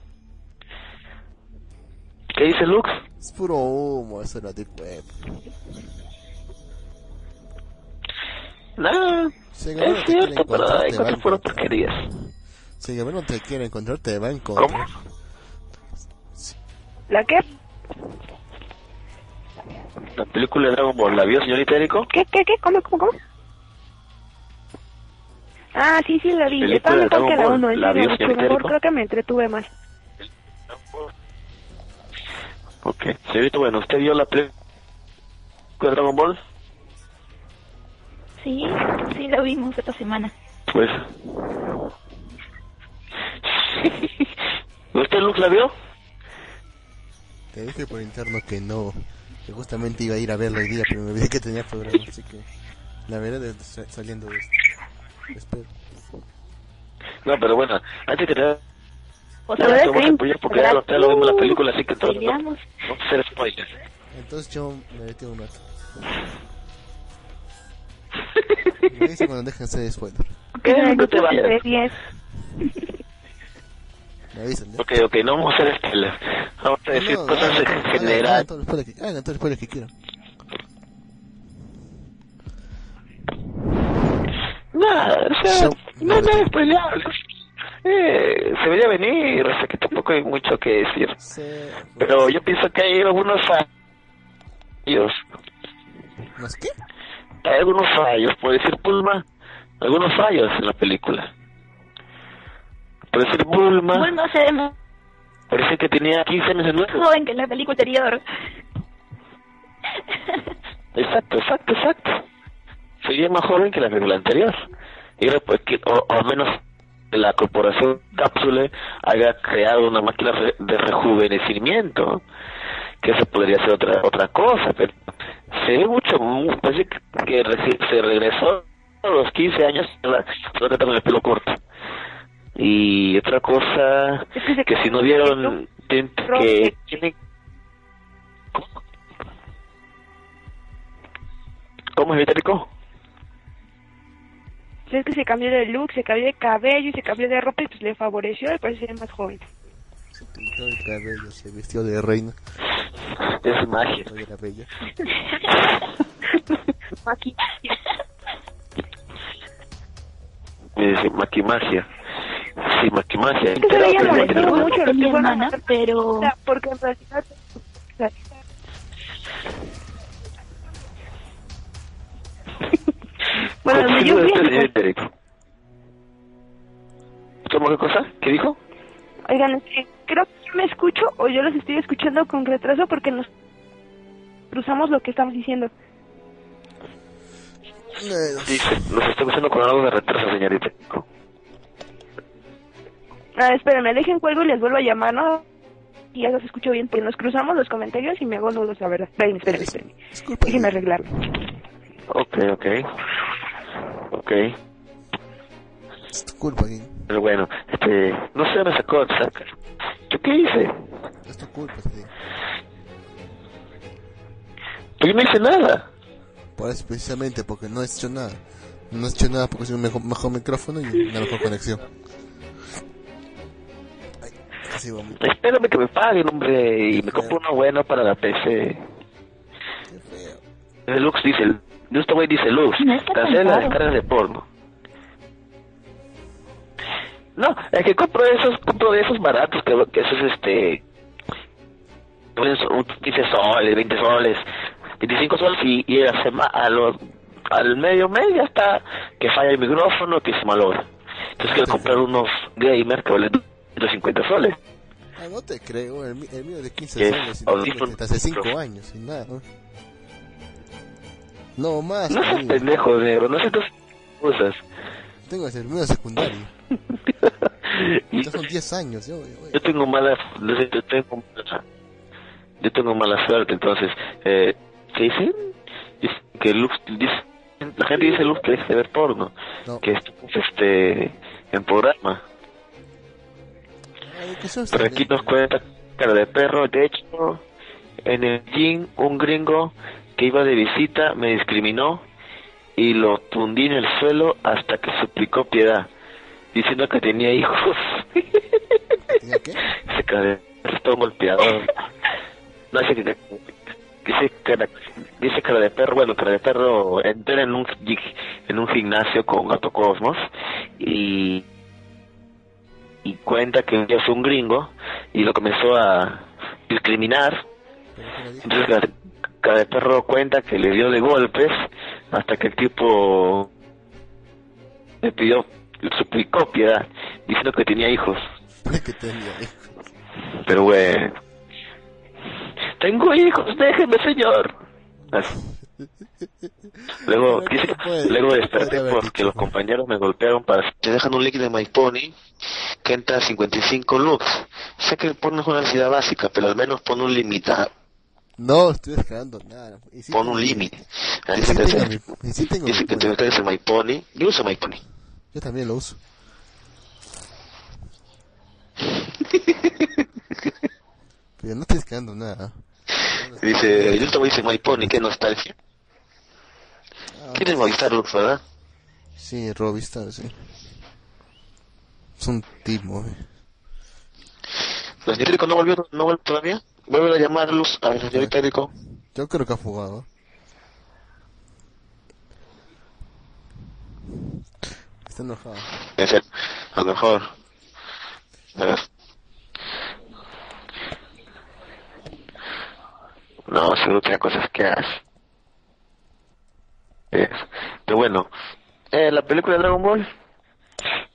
¿Qué dice Lux? Es puro humo, eso no. Nada, Si el gobierno es te cierto, pero encontrar, hay te va a cosas fueron encontrar. porquerías. Si el gobierno te quiere encontrar, te va a ¿Cómo? encontrar. ¿La qué? La película de Dragon Ball, ¿la vio, señorita Erico? ¿Qué, qué, qué? ¿Cómo, cómo, cómo? Ah, sí, sí, la vi. De mejor Dragon que la Ball, 1, ¿la vio, mucho señorita mejor. Creo que me entretuve más. Ok, señorita, bueno, ¿usted vio la película de Dragon Ball? Sí, sí, lo vimos esta semana. Pues... ¿Usted, Lux, la vio? Te dije por interno que no, que justamente iba a ir a verlo hoy día, pero me olvidé que tenía programa, así que la veré saliendo de esto. Espero. No, pero bueno, antes que nada, O sea, voy a apoyar porque ya lo, ya lo vimos en la película, así que todo, no, no hacer spoilers. Entonces yo me metí un rato. Me dice cuando dejen ser spoiler. ¿Qué? No te vayas. De 10. Me avisan. Ok, ok, no vamos a hacer spoilers. Vamos a decir No, cosas en general. Hagan todo el spoiler que, hagan todo que quieran. Nada, o sea, Yo- no nada spoileable. Eh, se veía venir, o sea que tampoco hay mucho que decir. Pero yo pienso que hay algunos fallos. ¿Más qué? Hay algunos fallos, por decir Bulma, algunos fallos en la película. Por decir Bulma, Bueno, se ve más parece que tenía 15 años de nuevo. joven que en la película anterior. Exacto, exacto, exacto. Sería más joven que la película anterior. Y era pues que, o, o al menos la corporación Cápsule haya creado una máquina de rejuvenecimiento. Que eso podría ser otra otra cosa, pero se ve mucho, mu- parece que, se regresó a los 15 años, solo que con el pelo corto. Y otra cosa, que si no vieron, que ¿Cómo es Vitalico? Es que se cambió de look, se cambió de cabello y se cambió de ropa y pues le favoreció y parece ser más joven. Se pintó el cabello, se vistió de reina. Es magia. Era bella. Maquillaje. Es maquimagia. Sí, maquimagia. Es que se veía pero- mucho lo que hermana, pero porque en realidad Bueno, donde yo Erico. ¿Cómo qué cosa? ¿Qué dijo? oigan, es que creo que yo me escucho o yo los estoy escuchando con retraso porque nos cruzamos lo que estamos diciendo. Dice, nos está escuchando con algo de retraso, señorita. Ah, espérenme, dejen cuelgo y les vuelvo a llamar, ¿no? Y ya los escucho bien, porque nos cruzamos los comentarios y me hago nudos, la verdad. Espérenme, espérenme, espérenme. Disculpa. Déjenme arreglarlo. Ok, ok. Ok. Es tu culpa, Gui. Pero bueno, este, no sé, me sacó, saca. ¿Yo qué hice? Es tu culpa, te digo. Yo no hice nada. Por eso, precisamente, porque no has hecho nada. No has hecho nada porque es un mejor, mejor micrófono y una mejor conexión. Ay, casi vomito. Espérame que me paguen, hombre, y me compro uno bueno para la PC. Qué feo. El Dice, este güey dice Lux, No cancela las descargas de porno. No, es que compro esos, compro de esos baratos, que, que esos este, pueden so- un 15 soles, 20 soles, 25 soles y, y a sema- a los, al medio mes ya está que falla el micrófono, que se malogra. Entonces quiero comprar unos gamer que valen 150 soles. Ah, no te creo, el, el mío de 15 ¿Qué? soles y hace 5 años y nada. ¿no? No, más. No seas pendejo, negro, no sé tus cosas. Tengo que secundario. Y Ya son 10 años. Yo, yo- yo tengo mala, yo tengo, yo tengo mala suerte, entonces, eh, ¿qué dicen? Dicen que Lux, dice- la gente dice Lux que deje de ver porno, No. que estamos este, en programa, Ay, pero aquí nos cuenta cara de perro, de hecho, en el gym un gringo que iba de visita me discriminó y lo tundí en el suelo hasta que suplicó piedad, diciendo que tenía hijos. ¿Tenía qué? Todo golpeador. No, dice que, dice cara, dice cara de perro, bueno, cara de perro entra en un, gi- en un gimnasio con Gato Cosmos y, y cuenta que día fue un gringo y lo comenzó a discriminar. Entonces cara, cara de perro cuenta que le dio de golpes hasta que el tipo le pidió, le suplicó piedad, diciendo que tenía hijos. que tenía hijos. Pero bueno. Tengo hijos, déjeme, señor. Así. Luego, dice- ¿qué puede- luego desperté porque los compañeros me golpearon para... Te dejan un líquido de MyPony que entra a 55 lux. Sé que el porno es una necesidad básica, pero al menos pon un limitado, No, estoy descargando nada. Sí pon un límite. Dice sí que tengo sí tengo dice que MyPony. Yo uso MyPony. Yo también lo uso. Pero no estoy descargando nada. Dice, yo te voy a decir MyPony, qué nostalgia. Ah, ¿Quieres Movistar Lux, verdad? Sí, Robistar, sí. Es un timo, eh. ¿La señorita Erico no volvió, no vuelve todavía? Vuelve a llamar Luz a la señorita Erico. Yo creo que ha fugado. Está enojado. En serio, a lo mejor. No, seguro tiene cosas que hace. Es. Pero bueno, eh, la película de Dragon Ball.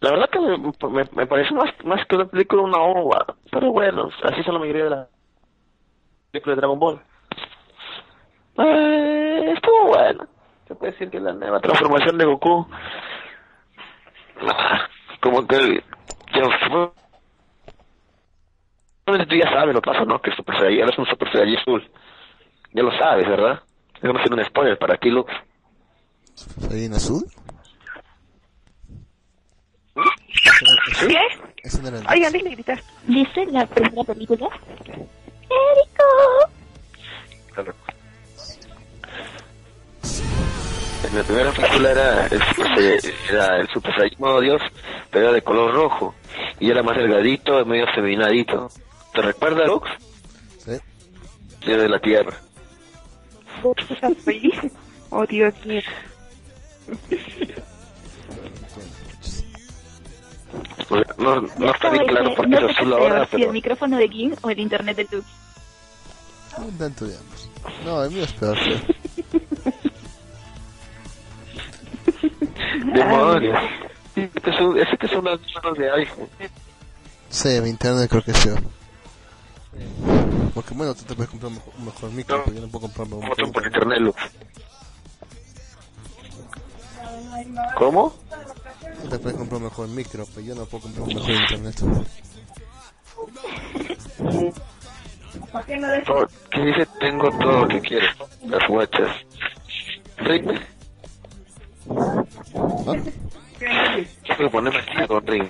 La verdad que me, me, me pareció más, más que una película una ova. Pero bueno, así son la mayoría de las películas de Dragon Ball. Eh, estuvo bueno. Se puede decir que la nueva transformación de Goku Ah, como que ya tú ya sabes lo que pasa, ¿no? Que Super Saiyan es un Super Saiyan azul. Ya lo sabes, ¿verdad? Estamos haciendo un spoiler para ti, Lux. ¿Ahí en azul? ¿Qué? Ese no era el Oigan, déjenme gritar. Dice la primera película. ¡Érico! En la primera película era el, Super Sai- era el Super Saiyan modo Dios, pero era de color rojo. Y era más delgadito, medio feminadito. ¿Te recuerda, Lux? Sí. Era de la Tierra. ¿Estás feliz? Oh, Dios mío. No, no está bien claro por qué no es azul es ahora, peor, si el pero... micrófono de Ging o el internet de Tux. Un tanto de ambos. No, el mío es peor. sí. ¡Demonios! Ese que son, ese que son las manos de iPhone. Sí, mi internet creo que es peor. Porque bueno, tú te puedes comprar un mejor, un mejor micro, No. pero yo no puedo comprarme un ¿Cómo mejor por internet. ¿Cómo? Te puedes comprar un mejor micro, pero yo no puedo comprar un mejor internet. Todo- ¿Qué dice? Tengo todo lo que quiero. Las guachas. Ring. ¿Ah? Que ponerme aquí con ring.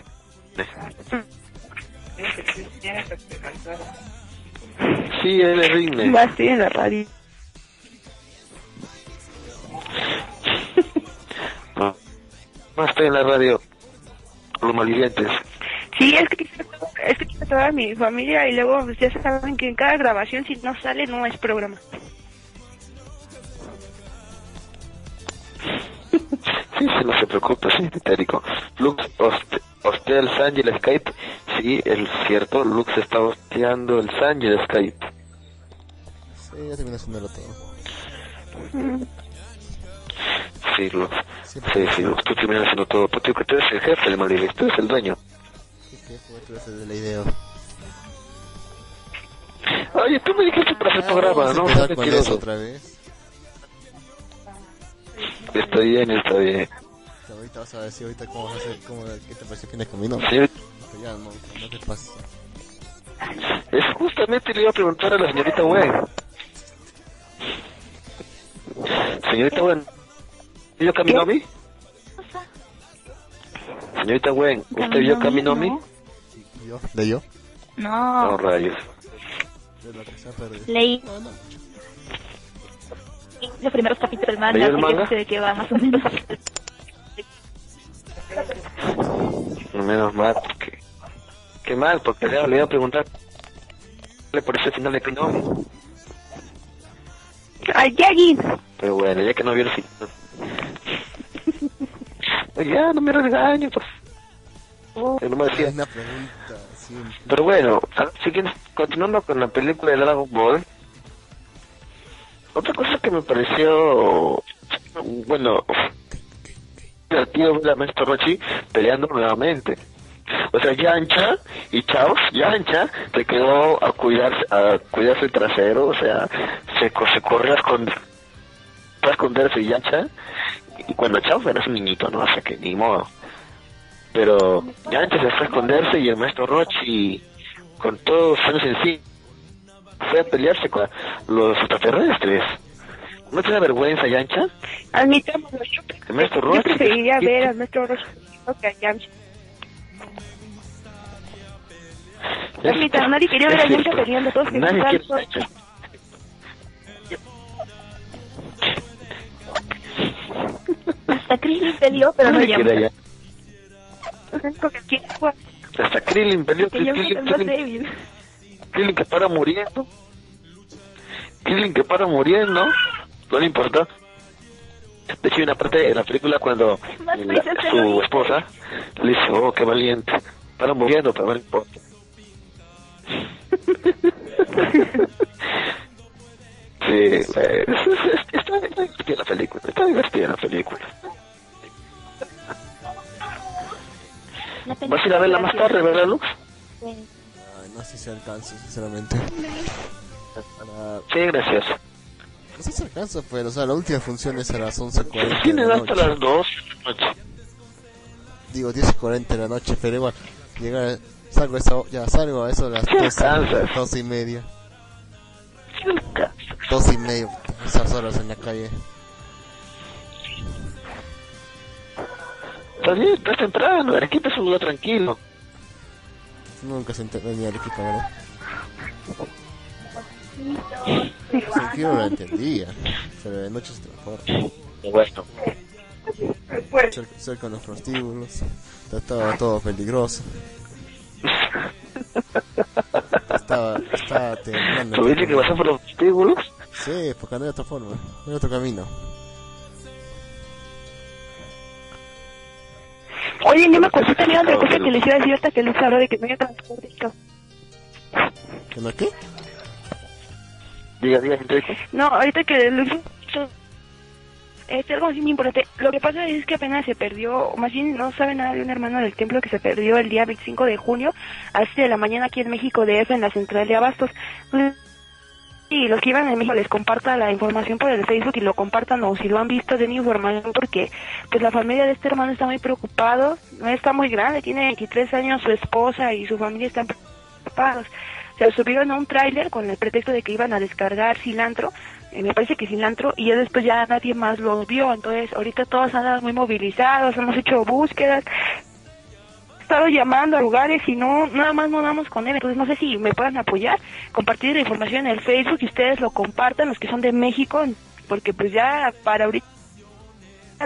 Sí, él es ring. Va, estoy en la radio. No, estoy en la radio. Los malvivientes. Sí, es que es que quiero toda mi familia y luego ya saben que en cada grabación si no sale no es programa. Sí, sí, no se preocupe, sí, Térico. Lux hoste- hostea el Sanji el Skype. Sí, es cierto, Lux está hosteando el Sanji el Skype. Sí, ya terminé haciéndolo todo. Sí, Siempre Sí, sí, Lux, tú terminas haciendo todo. Tú, tú, tú eres el jefe de Malvivientes, tú eres el dueño. Sí, que fue tú haces de la idea. Oye, tú me dijiste para hacer programa, Vamos a ¿no? Qué con eso otra vez. Está bien, está bien. Ahorita vas a decir ahorita cómo vas a hacer, cómo, qué te parece fin de camino. Que ya no, no te pases. es justamente le iba a preguntar a la señorita Wen. Señorita Wen, ¿vio Kaminomi? Señorita Wen, ¿usted vio Kaminomi? No. ¿Y yo? ¿De yo? No, No, rayos. De lo que se ha perdido. leí No, no. los primeros capítulos del manga, ¿Leyó el manga? de qué va más o menos. Menos mal, porque... Qué mal, porque le iba a preguntar por ese final de Kaminomi. ¡Ay, Yagi! Pero bueno, ya que no vio el final. Oye, ya, no me regañes, por favor. No me decía. Una pregunta. Pero bueno, a- siguiendo- continuando con la película de Dragon Ball, otra cosa que me pareció, bueno, divertido ver a Maestro Rochi peleando nuevamente. O sea, Yancha y Chaos, Yancha se quedó a cuidarse, a cuidarse el trasero, o sea, se, co- se corrió a esconder, a esconderse Yancha, cuando Chaos era un niñito, ¿no? O sea que ni modo. Pero Yancha se fue a esconderse y el Maestro Rochi, con todos años en sí, fue a pelearse con los extraterrestres. ¿No te da vergüenza, Yancha? Admitámoslo, yo, El Maestro yo Rochi. preferiría ver al maestro Roshi que a Yamcha. Admita, nadie quería ver a cierto. peleando, todos querían Nadie quiere. Hasta Krillin peleó, pero no Yancha. Hasta Krillin peleó. Que Krillin, más Krillin, débil. Krillin que para muriendo. Krillin que para muriendo. No le importa. De hecho, hay una parte de la película cuando la- su esposa le dice, oh, qué valiente. Para muriendo, pero no le importa. Sí, eh, está, está divertida la película, está divertida la película. La ¿Vas a ir a verla más tarde, verdad, Lux? Ay, no sé si alcanzo, sinceramente. Para... Sí, gracias. No sé si alcanzo, pero o sea, la última función es a las 11.40 Tiene de la hasta las 2 de la noche. Digo, 10.40 de la noche, pero igual, llegar, salgo a eso, ya salgo a eso a las Sí 12, alcanzas. 12 y media. 12 y media, esas horas en la calle. Está bien, está temprano, Arequipa es un lugar tranquilo. Nunca se entendía el equipo, ¿verdad? Tranquilo lo entendía, pero de noche es mejor. Bueno, Cerca, cerca de los prostíbulos, estaba todo peligroso. Estaba, estaba temblando. ¿tuviste que pasar por los vestíbulos? Sí, porque no hay otra forma, no hay otro camino. Oye, yo me acordé también otra cosa que les iba a decir hasta que Luz habló de que no había transporte. ¿Que no qué? Diga, diga, Enrique. No, ahorita que Luz... Es algo así muy importante. Lo que pasa es que apenas se perdió, más bien no sabe nada de un hermano del templo que se perdió el día 25 de junio a las 7 de la mañana aquí en México DF en la central de Abastos. Y los que iban en México les comparta la información por el Facebook y lo compartan o si lo han visto den información porque pues la familia de este hermano está muy preocupado, no está muy grande, tiene 23 años su esposa y su familia están preocupados. Se subieron a un tráiler con el pretexto de que iban a descargar cilantro, me parece que cilantro, y ya después ya nadie más los vio, entonces ahorita todos andan muy movilizados, hemos hecho búsquedas, estado llamando a lugares y no, nada más no damos con él, entonces no sé si me puedan apoyar, compartir la información en el Facebook y ustedes lo compartan, los que son de México, porque pues ya para ahorita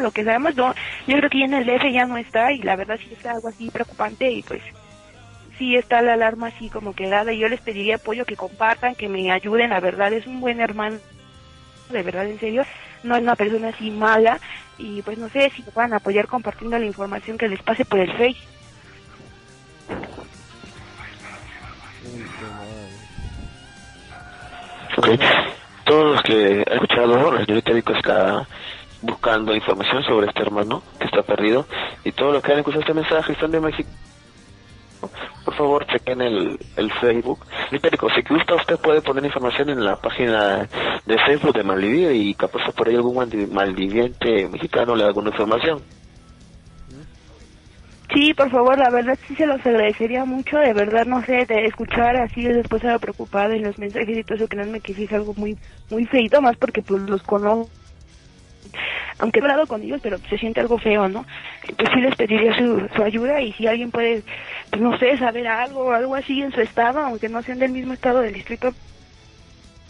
lo que sabemos, no, yo creo que ya en el DF ya no está y la verdad sí es algo así preocupante y pues sí está la alarma así como que dada. Y yo les pediría apoyo que compartan, que me ayuden, la verdad es un buen hermano, de verdad en serio, no es una persona así mala y pues no sé si me puedan apoyar compartiendo la información que les pase por el Face. Ok. Todos los que han escuchado, la señorita Vico está buscando información sobre este hermano que está perdido. Y todos los que han escuchado este mensaje están de México. Por favor, chequen el, el Facebook. Vico, si gusta, usted puede poner información en la página de Facebook de Maldivir y capaz por ahí algún maldi- maldiviente mexicano le da alguna información. Sí, por favor, la verdad sí se los agradecería mucho, de verdad, no sé, de escuchar así después era preocupada en los mensajes y todo eso, créanme que sí es algo muy, muy feito, más porque pues los conozco, aunque he hablado con ellos, pero se siente algo feo, ¿no? Pues sí les pediría su, su ayuda y si alguien puede, no sé, saber algo, algo así en su estado, aunque no sean del mismo estado del distrito,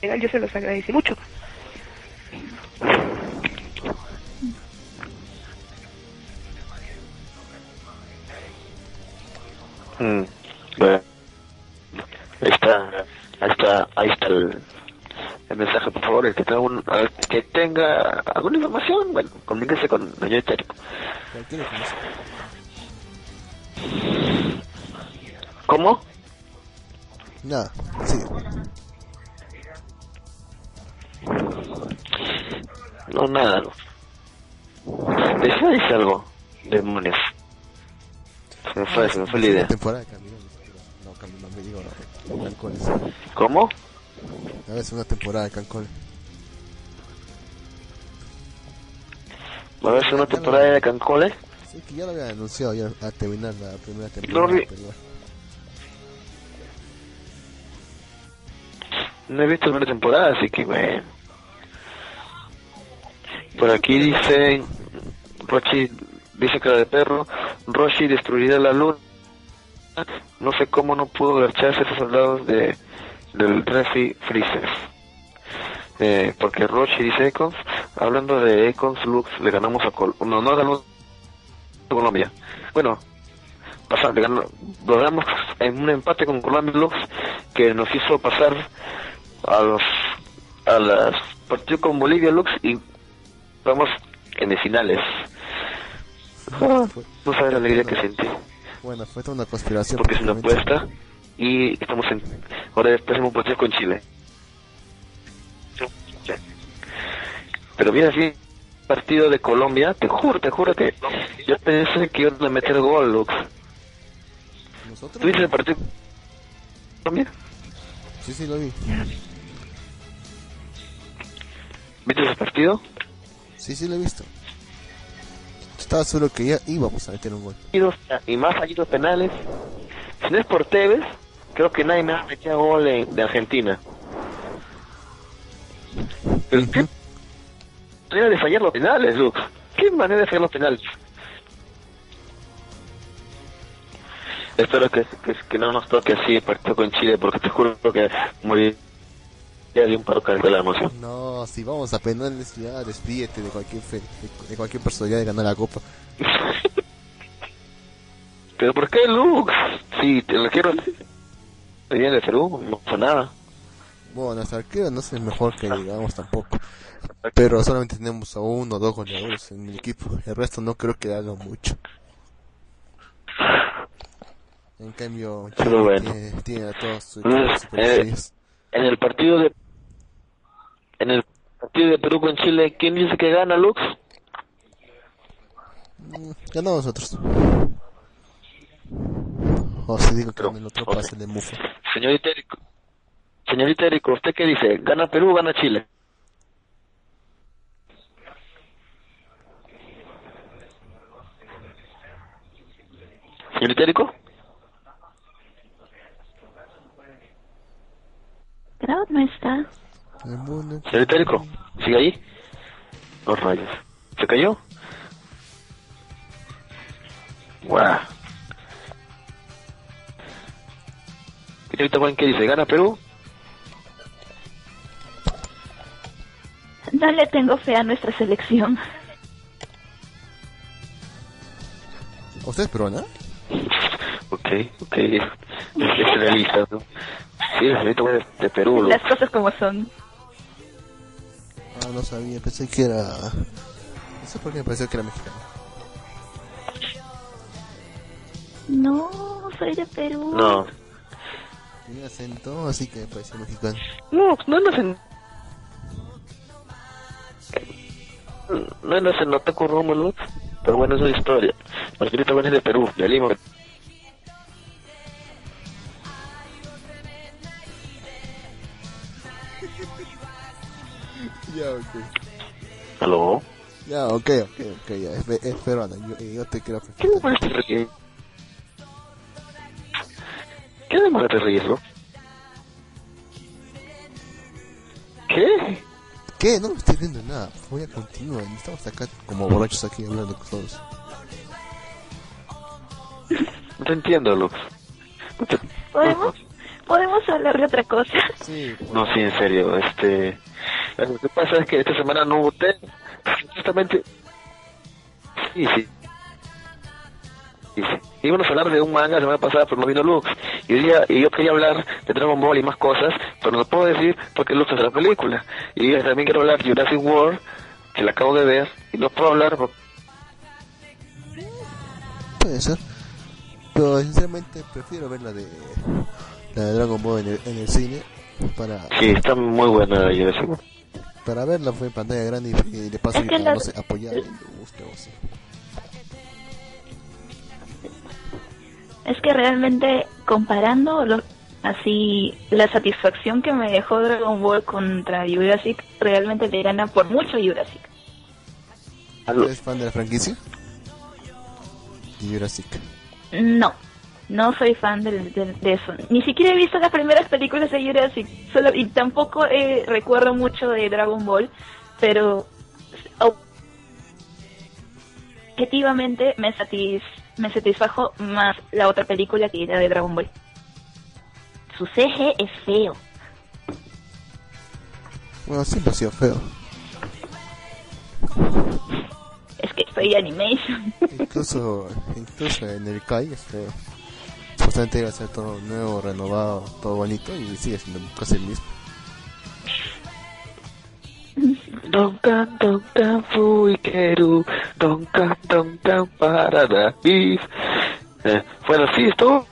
yo se los agradece mucho. Mm, bueno, ahí está, ahí está, ahí está el, el mensaje, por favor, el que tenga, un, el que tenga alguna información, bueno, comuníquese con el señor Itérico. Cualquier información. ¿Cómo? Nada, sí. No, nada, no. Decía, dice algo, demonios. Se me fue, se me fue la idea. temporada de camiones. No, cambio, no me digo no, calcones. ¿Cómo? A veces una temporada de calcones. ¿Va a haber una temporada de Cancole? Sí, que ya lo había anunciado ya a terminar la primera No, temporada. vi- No he visto la primera temporada, así que bueno. Por aquí dice, Rochi dice cara de perro, Roshi destruirá la luna. No sé cómo no pudo garcharse esos soldados de del Refi Freezer. Eh, porque Roshi dice Econs, hablando de Econs Lux, le ganamos a Col no, no ganamos a Colombia. Bueno, pasar, le ganó- logramos en un empate con Colombia Lux que nos hizo pasar a los a las partidos con Bolivia Lux y vamos en de finales. Ah, no sabes la alegría que sentí, Bueno, fue toda una conspiración. porque es una apuesta y estamos en ahora hacemos un partido con Chile. Pero mira, así partido de Colombia, te juro, te juro que yo pensé que iban a meter gol, Lux. ¿Tú viste el partido de Colombia? Sí, sí, lo vi. ¿Viste ese partido? Sí, sí, lo he visto. Estaba seguro que ya íbamos a meter un gol. y más fallidos penales. Si no es por Tevez, creo que nadie más metía gol en- de Argentina. Pero qué manera de fallar los penales, Lux. Qué manera de fallar los penales. Espero que, que, que no nos toque así el partido con Chile, porque te juro que moriría de un paro de la emoción. No, si vamos a penales, ya despídete de cualquier fe- de, de cualquier personalidad de ganar la copa. ¿Pero por qué, Lux? Si te lo quiero... Venía de Perú, no pasa nada. Bueno, nuestro arquero no es el mejor que digamos tampoco. Pero solamente tenemos a uno o dos goleadores en el equipo. El resto no creo que haga mucho. En cambio, Pero bueno. tiene, tiene a todos sus superestrellas. en el partido de en el partido de Perú con Chile, ¿quién dice que gana, Lux? Mm, Ganamos nosotros. O se digo que Pero, en el otro ok. pase de Mufa. Señorita Erico, señorita Erico, ¿usted qué dice? ¿Gana Perú o gana Chile? Señorita Erico, Pero no está. Señorita Erico, ¿sigue ahí? Los rayos. ¿Se cayó? Guau. Señorita Juan, ¿qué dice? ¿Gana Perú? No le tengo fe a nuestra selección. ¿Usted es peruana? Ok, ok. Es, realista, ¿no? Sí, la señorita es de Perú. lo- Las cosas como son. Ah, no sabía, pensé que era... No sé por qué me pareció que era mexicano. No, soy de Perú. No. Tenía acento, así que me pareció mexicano. No, no no en... No no en Otaku Rómulo, pero bueno, eso es historia. Margarita es de Perú, de Lima. Ya, ok. ¿Aló? Ya, ok, ok, ok, ya. Es, es peruana, yo, yo te quiero ¿Qué me parece que demoras de reírlo? ¿Qué? ¿Qué? No me estoy viendo nada. Voy a continuar. Estamos acá como borrachos aquí hablando con todos. No te entiendo, Lux. No, te- ¿Podemos, podemos hablar de otra cosa. Sí, no, sí, en serio. Este, lo que pasa es que esta semana no voté. Justamente. Sí, sí. Sí, sí. Íbamos a hablar de un manga la semana pasada, pero no vino Lux. Y, hoy día, y yo quería hablar de Dragon Ball y más cosas, pero no lo puedo decir porque Lux es la película. Y también quiero hablar de Jurassic World, que la acabo de ver, y no puedo hablar porque puede ser. Pero sinceramente prefiero ver la de, la de Dragon Ball en el, en el cine para, sí, está muy buena Jurassic World. Para verla fue en pantalla grande y, y de paso la- no sé, apoyar y o así. Es que realmente comparando lo- así la satisfacción que me dejó Dragon Ball contra Jurassic, realmente le gana por mucho Jurassic. ¿Eres fan de la franquicia? Y Jurassic. No, no soy fan del- del- de, eso. Ni siquiera he visto las primeras películas de Jurassic. Solo, y tampoco eh, recuerdo mucho de Dragon Ball, pero objetivamente me, satis, me satisfajo más la otra película que la de Dragon Ball. Su CG es feo. Bueno, siempre ha sido feo. Es que soy animation. Incluso, incluso en el Kai es feo. Supuestamente iba a ser todo nuevo, renovado, todo bonito y sigue siendo casi el mismo. Donkan, donkan, fuikeru, donkan, donkan, parada, beef. Eh, bueno, sí, estuvo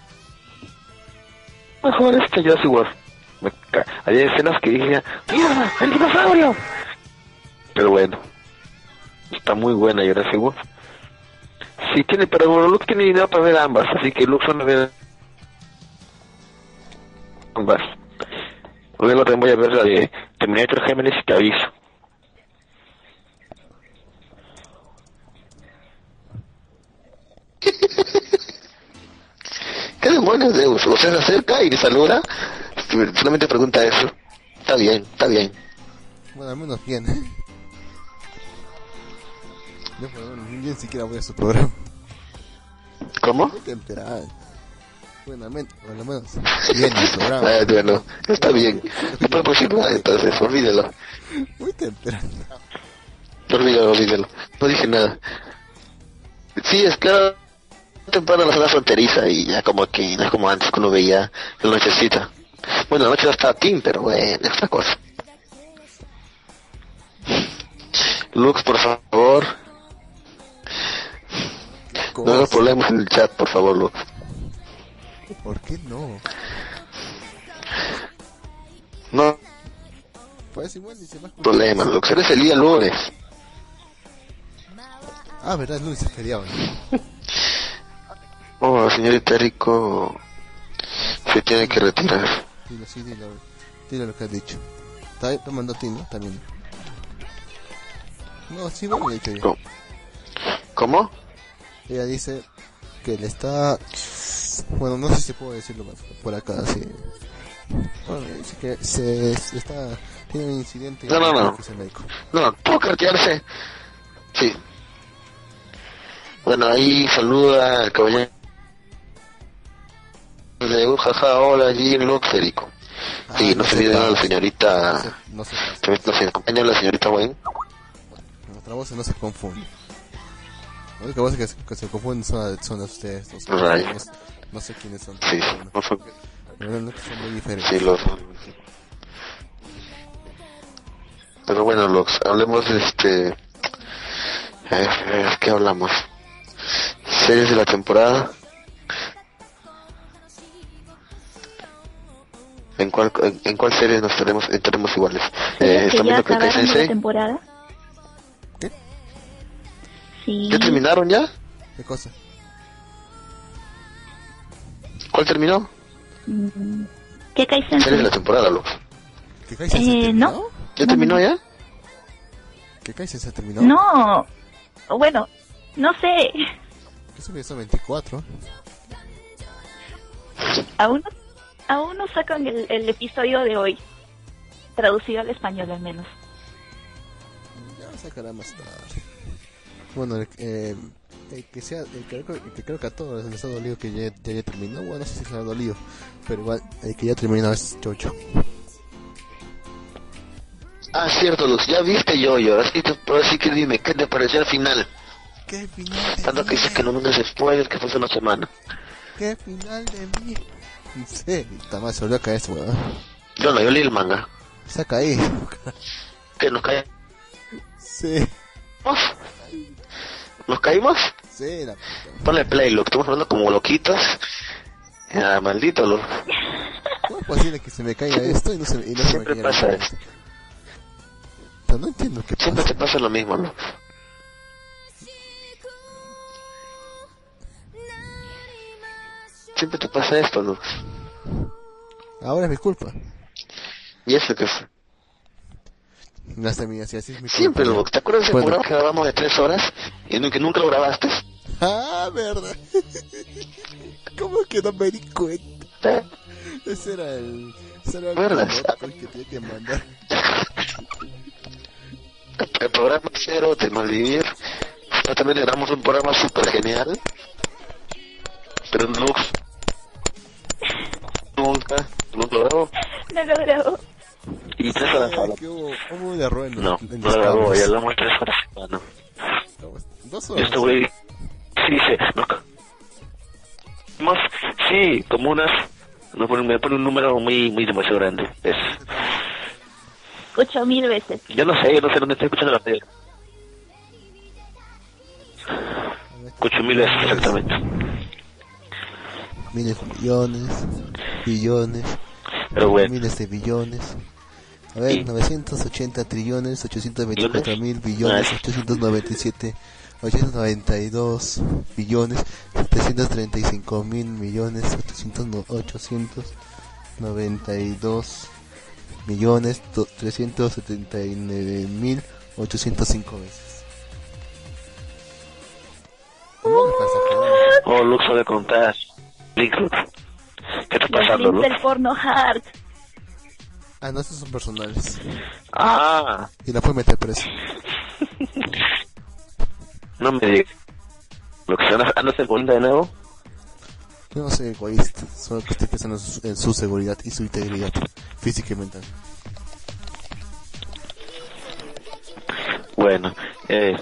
mejor este Jurassic World. Me Hay escenas que dije, ¡Mierda! ¡El dinosaurio! Pero bueno, está muy buena Jurassic World. Sí, tiene, pero bueno, Luke tiene dinero para ver ambas, así que Luke solo ve ambas. Luego también voy a ver la de Terminator Géminis y te aviso. ¿Qué demonios Deus? O sea, se acerca y le saluda. Solamente pregunta eso. Está bien, está bien. Bueno, al menos bien. Yo, por lo menos, ni bien siquiera voy a su programa. ¿Cómo? Temprano. Bueno, al menos, lo menos bien el programa. Ah, bueno, está bien. No puedo decir nada, entonces, olvídelo. Muy temprano. Olvídelo, olvídelo. No dije nada. Sí, es claro, temprano la zona fronteriza y ya como que no es como antes que uno veía el nochecita. Bueno, la noche no estaba Tim, pero bueno, es otra cosa. Lux, por favor, no hagas problemas en el chat, por favor, Lux. ¿Por qué no? No Pues igual dice más problemas, Lux. Eres el día lunes. Ah, verdad, lunes es feriado. ¿no? Oh, señorita Rico se tiene que retirar. Dilo, sí, dilo. Dilo lo que has dicho. Está tomando ti, ¿no? También. No, sí, bueno, he dicho. ¿Cómo? ¿Cómo? Ella dice que le está... Bueno, no sé si puedo decirlo más por acá, sí. Bueno, dice que se, se está... Tiene un incidente... No, no, no. No, ¿puedo retirarse? Sí. Bueno, ahí saluda al caballero de Ujaja, hola, allí en Luxerico. Sí, Ah, no se olviden a la señorita, No se, no se acompaña la señorita Wayne. Nuestra voz no se confunde. La única voz que se, que se confunde son, son ustedes. dos. Rayos. No, no sé quiénes son. Sí, no son, realmente son muy diferentes. sí, los... Pero bueno, Lux, hablemos de este... Eh, eh, ¿Qué hablamos? Series de la temporada. ¿En cuál, en, en cuál serie nos estaremos, estaremos iguales? Eh, ¿Sabías que ¿Están ya viendo la Sensei? temporada? ¿Qué? Sí. ¿Ya terminaron ya? ¿Qué cosa? ¿Cuál terminó? ¿Qué cae Serie de la temporada, Lux. ¿Que Kaisen se Eh, terminó? no. ¿Ya No, terminó no. ya? ¿Que Kaisen se terminó? No. Bueno, no sé. Eso que son 24. Aún no, aún no sacan el, el episodio de hoy, traducido al español al menos. Ya sacará más tarde. Bueno, eh, el que sea, el que, el que creo que a todos les ha dolido que ya, ya, ya terminó, bueno, no sé si se ha dolido, pero igual el que ya terminó es Chocho. Ah, cierto, Luz, ya viste yo-yo. Así, te, así que dime, ¿qué te pareció al final? ¿Qué final de Tanto que dices que no me spoilers, que fue hace una semana. ¿Qué final de mí? Serio, está volvió a caer ese weón. Yo no, yo leí el manga. Se ha caído. ¿Que nos caímos? sí, ¿Nos caímos? Sí, la puta. Ponle play, lo que estamos hablando como loquitos. Ah, maldito, lo. ¿Cómo es posible que se me caiga esto y no se, y no se me Siempre caiga pasa? Pero no entiendo qué Siempre pasa. te pasa lo mismo, ¿no? Siempre te pasa esto, ¿no? Ahora es mi culpa. ¿Y eso qué fue? No está bien, así, así es mi culpa. Siempre, lo ¿Te acuerdas del Bueno. programa que grabamos de tres horas y nu- que nunca lo grabaste? Ah, verdad. ¿Cómo que no me di cuenta? ¿Eh? Ese era el... Ese era el ¿Verdad? que tenía que mandar. El programa cero de Malvivir. Nosotros también grabamos un programa súper genial. Pero Lux nunca, nunca lo grabó. No lo grabó. Y tres horas Ay, hablamos. hubo, un error en los, No, no grabó, ya hablamos tres horas. Bueno, Dos y horas. este güey sí dice, más, sí, como unas, me pone, me pone un número muy, muy demasiado grande. Es, Escucho mil veces. yo no sé, yo no sé dónde estoy escuchando la radio. Escucho mil veces exactamente. Miles de millones, billones, Pero bueno, miles de billones. A ver, Sí. 980 trillones, 824 mil billones, Ah. 897, 892 billones, 735 mil millones, 800, no- 892 millones, do- 379 mil 805 veces. ¿Cómo pasa, oh, Lux sabe contar. Link. ¿Qué está pasando, Lux? del porno hard. Ah, no, estos son personales. Ah, Y la puede meter preso. no me digas. Lux, ¿andas, andas en Bolinda de nuevo? Yo no soy egoísta, solo que estoy pensando en su, en su seguridad y su integridad física y mental. Bueno, eh...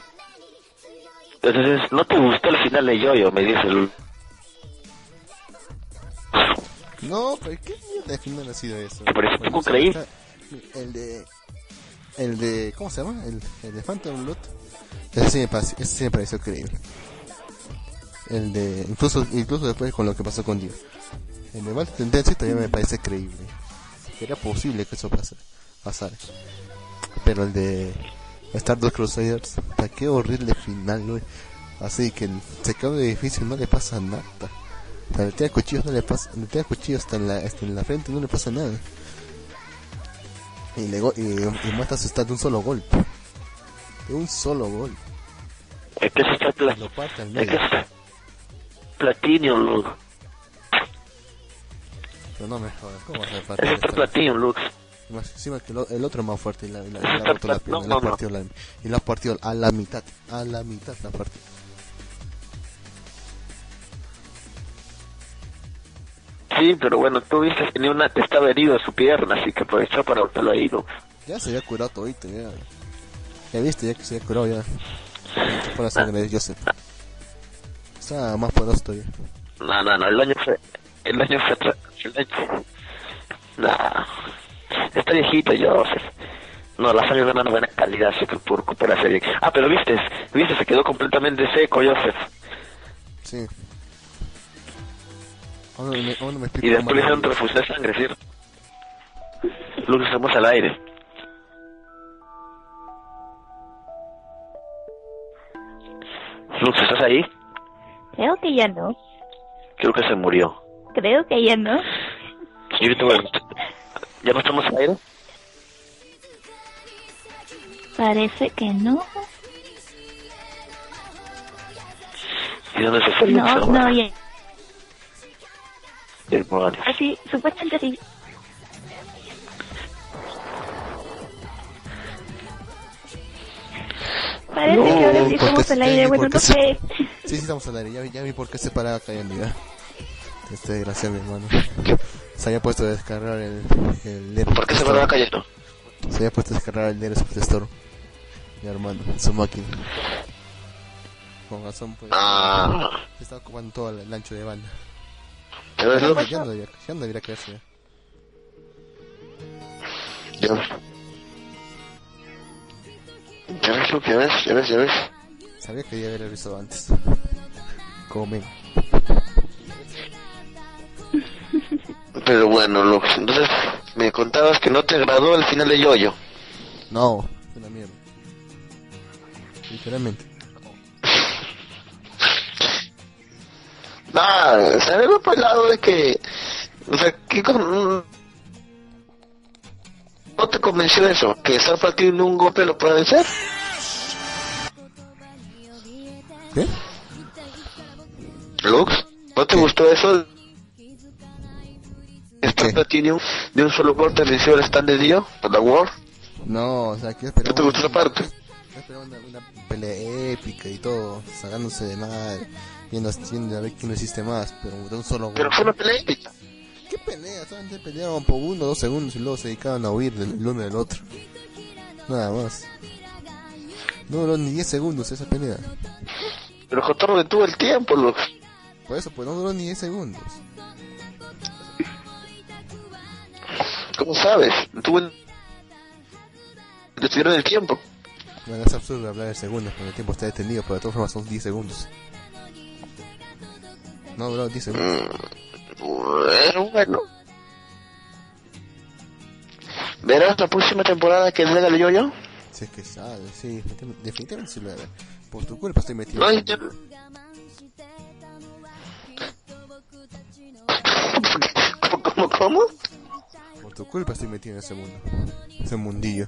Entonces, ¿no te gustó el final de Yoyo? Me dice el... No, pero ¿qué mierda de final ha sido eso? ¿Te parece Bueno, poco está- El de... El de... ¿Cómo se llama? El, el de Phantom Blood. Ese sí, me pareció, ese sí me pareció creíble. El de... Incluso, incluso después con lo que pasó con Dio. El de Mal Tendencia también me parece creíble. Era posible que eso pasara. pasara. Pero el de... Stardust Crusaders, ¿para qué horrible final, güey? Así que el- se cae de edificio y no le pasa nada. Sea, le tira cuchillos, no le pasa, le tira cuchillos hasta en la, hasta en la frente, no le pasa nada. Y le go- y, y mata su estado de un solo golpe. De un solo golpe. Es que eso está pla- Lo parte al Es que medio. es Platinum, Lux. Pero no me jodas, ¿cómo se Eso parte? está Platinum, Lux. Más encima que lo- el otro es más fuerte y la, y la, y la Está la plat- pierna, no, y la ha no, no. partido la, y la partido a la mitad, a la mitad la parte. Sí, pero bueno, tú viste que tenía una, estaba herido su pierna, así que aprovechó para botarlo ahí, ¿no? Ya se había curado todito, ya. Ya viste, ya que se había curado ya. Por la sangre de Joseph. Está más poderoso todavía. No, no, no, el año fue, el año fue el año, no, está viejito Joseph. No, la sangre de una buena calidad, así que por recuperarse bien. Ah, pero viste, viste, se quedó completamente seco Joseph. Sí. Aún no me, aún no me explico Y después le hicieron lo- transfusión de sangre, ¿cierto? Luz, estamos al aire. Luz, ¿estás ahí? Creo que ya no. Creo que se murió. Creo que ya no. ¿Ya no estamos al aire? Parece que no. ¿Y dónde se fue? No, no, ya. El Morales. Así, supuestamente sí. Parece No, que ahora sí estamos al ya aire, bueno, no se- sé. Sí, sí, estamos al aire. Ya, vi- ya vi por qué se paraba cayendo ya. Este desgraciado, mi hermano. Se había puesto a descargar el... el ¿Por qué se va cayendo? Se había puesto a descargar el Nero Superstore. Mi hermano, su máquina. Con razón, pues. Ah, Se está ocupando todo el, el ancho de banda. Pero es lo Ya no debería, ya no debería caerse ya. Ya ves. Ya ves, ya ves, ya ves, ya ves. Sabía que debía haber avisado antes. Como men. Pero bueno, Lux, entonces me contabas que no te agradó el final de Yoyo. No, una mierda. Literalmente. Nah, ¿sabes lo por el lado de que... O sea, ¿qué con... ¿No te convenció eso? ¿Que Zafra tiene un golpe lo puede vencer? ¿Qué? Lux, ¿no te gustó eso? Zafra tiene un... De un solo golpe venció el stand de Dio, the War. No, o sea, que ¿No te gustó esa parte? Yo esperaba una, una pelea épica y todo, sacándose de madre, viendo, viendo a ver quién lo hiciste más, pero de un solo Pero fue una pelea épica. ¿Qué pelea? Solamente pelearon por uno o dos segundos y luego se dedicaban a huir del el uno del otro. Nada más. No duró ni 10 segundos esa pelea. Pero Jotaro detuvo el tiempo, Lux. Por eso, pues no duró ni 10 segundos. ¿Cómo sabes? Detuvo el... Detuvieron el tiempo. Bueno, es absurdo hablar de segundos cuando el tiempo está detenido, pero de todas formas son 10 segundos. No duró 10 segundos. Bueno, bueno. ¿Verás la próxima temporada que llega el yoyo? Si es que sabe, sí, definitivamente sí lo haré. Por tu culpa estoy metido. No, en- yo- ¿Cómo, cómo, cómo? Por tu culpa estoy metido en ese mundo. Ese mundillo.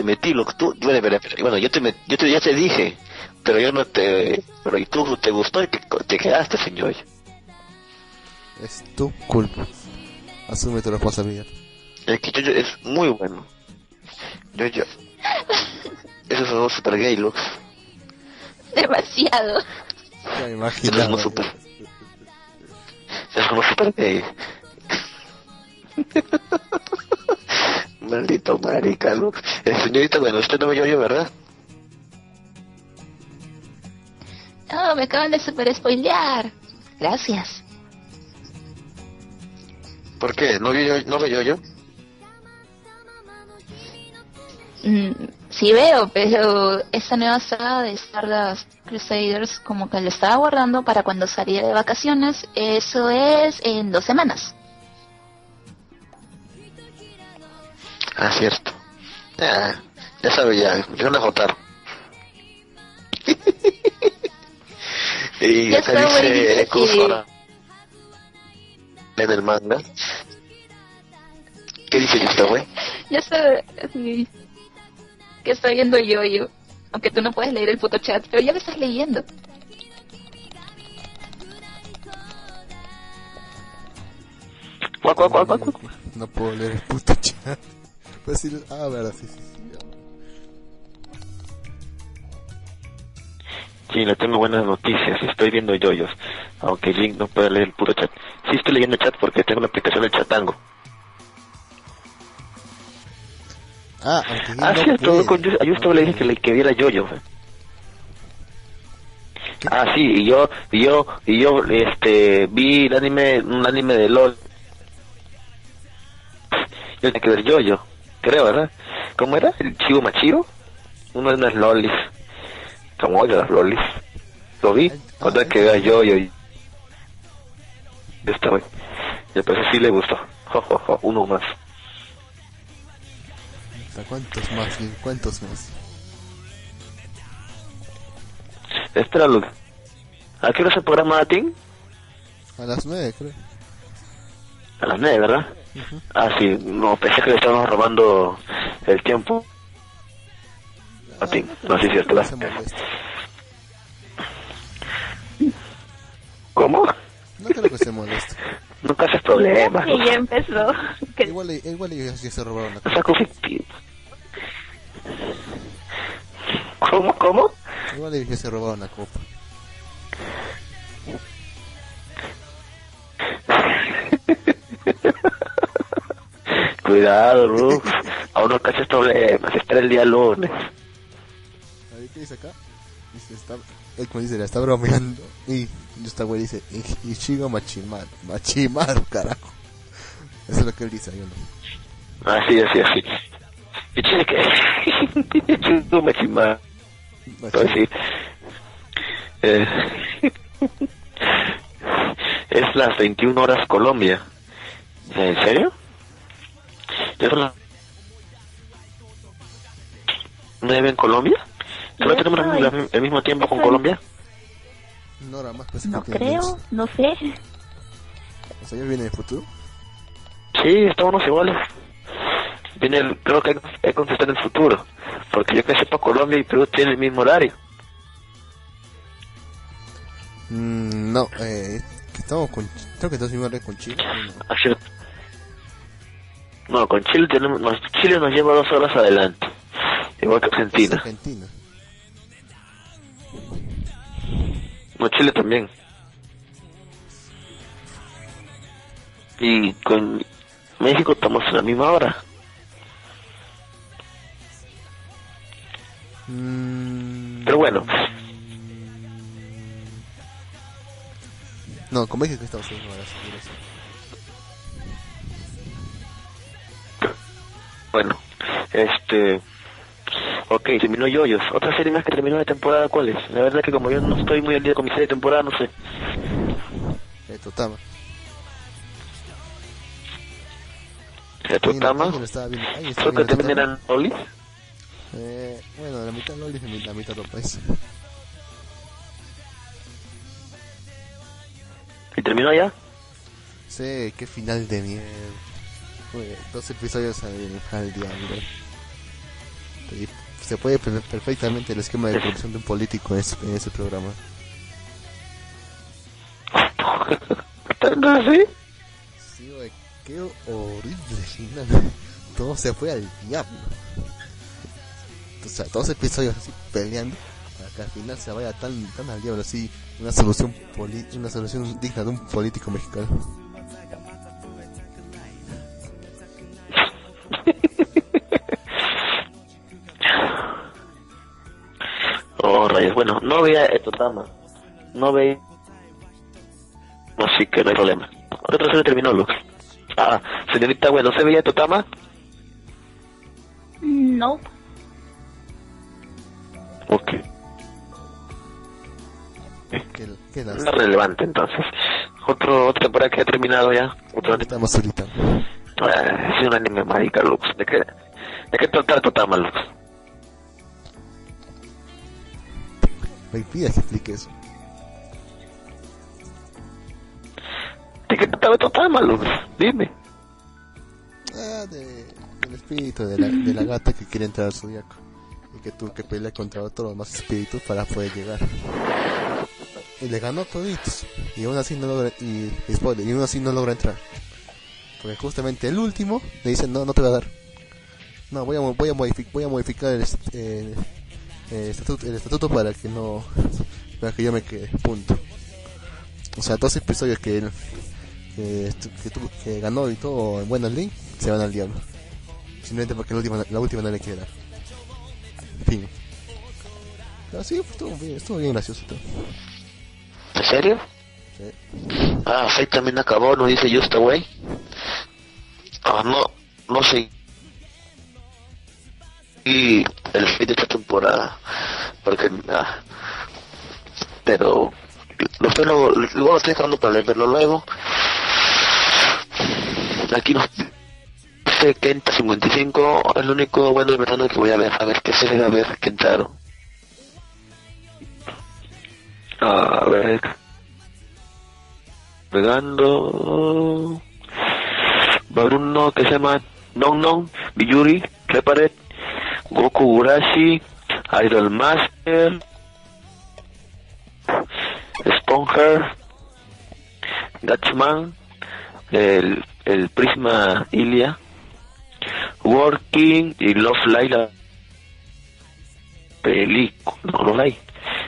Te metí, lo que tú... Bueno, espera. bueno yo, te met- yo te, ya te dije, pero yo no te... Pero y tú te gustó y te, te quedaste yoyo. Es tu culpa. Asume tu responsabilidad. El que yoyo es muy bueno. Yoyo. Eso es algo super gay, Lux. Demasiado. Ya es algo super... Es algo super gay. Maldito marica, Lux. Eh, señorita, bueno, usted no ve yoyo, ¿verdad? No, me acaban de super spoilear. Gracias. ¿Por qué? ¿No yo, no ve yoyo? Mm, sí veo, pero esa nueva saga de Stardust Crusaders como que la estaba guardando para cuando saliera de vacaciones. Eso es en dos semanas. Ah, cierto. Ya, ya sabe ya, me van a votar. y Ya acá dice ahora en el manga. ¿Qué dice güey? Ya sé sí, que estoy viendo yo, yo. Aunque tú no puedes leer el puto chat, pero ya lo estás leyendo. No puedo leer el puto chat. Pues sí, ah, verdad, sí, sí, sí. Sí, le tengo buenas noticias. Estoy viendo yoyos. Aunque Link no puede leer el puro chat. Sí estoy leyendo el chat porque tengo la aplicación del chatango. Ah, Ah, no cierto. con- Yo, yo estaba le dije que, le, que viera yoyo. Ah, sí, y yo, y yo, y yo, este, vi el anime, un anime de LOL. Yo tenía que ver yoyo, creo, ¿verdad? ¿Cómo era? ¿El Chivo Machiro? Uno de unas lolis. Como odio las lolis. Lo vi, cuando que vea yoyo y... Esta, güey. Y pues sí le gustó. Jo, jo, jo, uno más. ¿Hasta cuántos más? ¿Cuántos más? Espera, Luke. ¿A qué hora se programa Latin? A las nueve, creo. A las nueve, ¿verdad? Ah, sí. No, pensé que le estábamos robando el tiempo. Latin. No, sí, es cierto. No. ¿Cómo? No creo que se moleste. Nunca haces problemas. Que ya empezó. Igual, igual ellos ya se robaron la conflictivo. ¿Cómo, cómo? Igual ellos ya se robaron la copa. Cuidado, Rux. Aún no cachas problemas. Espera el día lunes. A ver, ¿qué dice acá? Dice, está, él como dice, la está bromeando. Y esta güey dice, "I- Ichigo Machimaru. Machimaru, carajo. Eso es lo que él dice, yo no. Así, así, así. Y tiene que... Chico me chima. Machi- Sí. Eh, es las 21 horas Colombia. ¿En serio? ¿Ya son las 9 en Colombia? ¿Solo tenemos la- la- el mismo tiempo con Colombia? No, ahora más pues no creo, no sé. O sea, ya viene el futuro. Sí, estamos iguales. Viene el- creo que hay que contestar en el futuro. Porque yo que sepa Colombia y Perú tienen el mismo horario. Mm, no, eh, que estamos con. Creo que estamos red con Chile. No. No, con Chile tenemos, nos- Chile nos lleva dos horas adelante. Igual que Argentina. Argentina. No, Chile también. Y con México estamos a la misma hora. Mm, Pero bueno, No, con México estamos en horas. mira, sí. Bueno, este... Ok, terminó Yoyos. Otra serie más que terminó de temporada, ¿cuál es? La verdad que como yo no estoy muy al día con mi serie de temporada, no sé. Eh, Totama. ¿De Totama? Creo que también eran Oli. Eh, bueno, la mitad Loli y la mitad López. ¿Y terminó ya? Sí, qué final de mierda. Dos episodios al. Y se puede ver perfectamente el esquema de corrupción de un político en ese, en ese programa. ¿Tanto así? Sí, güey, qué horrible final. Todo se fue al diablo. O sea, dos episodios así peleando para que al final se vaya tan, tan al diablo así una solución poli una solución digna de un político mexicano. No veía Etotama. No veía... Así que no hay problema. Otra serie terminó, Lux. Ah, señorita, bueno, ¿se veía Totama? No, Ok. Qué, qué No es relevante, entonces. Otro, otra temporada que ha terminado ya. Otro anime. Estamos ahorita. Ah, es un anime mágica, Lux. ¿De qué, de qué tratar Totama, Lux? Me pidas que explique eso. ¿De qué trataba Totama, Lux? Dime. Ah, de, del espíritu de la, de la gata que quiere entrar al zodiaco. Y que tuvo que pelear contra otros más espíritus para poder llegar. Y le ganó toditos. Y aún así no logra, y, y spoiler, y aún así no logra entrar. Porque justamente el último le dice, no, no te va a dar. No, voy a, voy a, modific- voy a modificar el, eh, el estatuto, el estatuto para que no, para que yo me quede, punto. O sea, dos episodios que que, que, ganó y todo en buena link, se van al diablo. Simplemente porque la última, la última no le quiere dar. Fin. Pero sí, estuvo bien, estuvo bien gracioso todo. ¿En serio? Sí. Ah, Fate también acabó, no dice Just Away. Ah, no, no sé. Y el Fate de esta temporada. Porque, ah, pero, lo luego, luego lo estoy dejando para verlo luego. Aquí nos dice Kenta 55, el único bueno de verano que voy a ver, a ver qué se va a ver Kentaro. A ver, pegando va que se llama Non Non, Biyuri, Reparet, Goku Urashi, Idol Master, Sponger, Gatchman, el, el Prisma Ilia, Working y Love Live, la película, no, Love Live,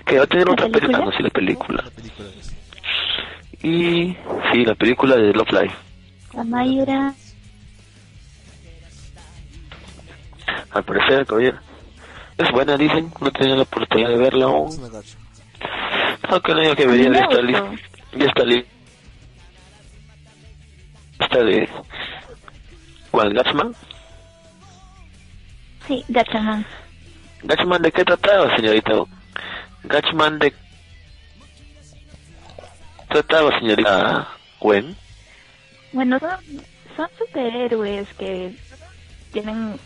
que va a tener ¿La otra película, película? no sé la película. Y sí, la película de Love Live. La Mayra. Al parecer, caballero. Es buena, dicen, no he tenido la oportunidad de verla aún. Aunque no digo que A mí venía me de esta gustó. lista. Ya está lista. Esta de. ¿Cuál? ¿Gatchman? Sí, Gatchaman. ¿Gatchman de qué trataba, señorita? ¿Gatchman de. trataba, señorita Gwen? Bueno, son, son superhéroes que tienen...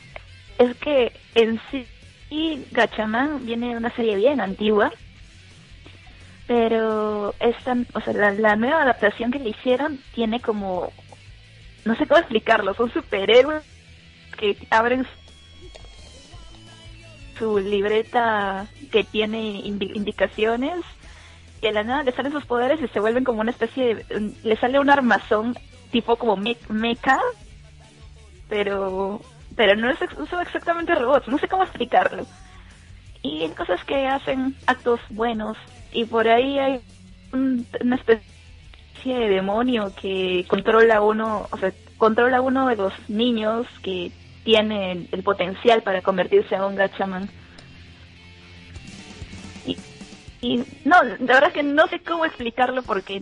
Es que en sí, y Gatchaman viene de una serie bien antigua, pero esta, o sea, la, la nueva adaptación que le hicieron tiene como... No sé cómo explicarlo, son superhéroes que abren su libreta que tiene indi- indicaciones y de la nada le salen sus poderes y se vuelven como una especie de... Le sale un armazón tipo como me- mecha, pero pero no es son exactamente robots, no sé cómo explicarlo. Y cosas que hacen actos buenos y por ahí hay un- una especie de demonio que controla uno, o sea, controla uno de los niños que tiene el potencial para convertirse en un gachaman. Y no, la verdad es que no sé cómo explicarlo porque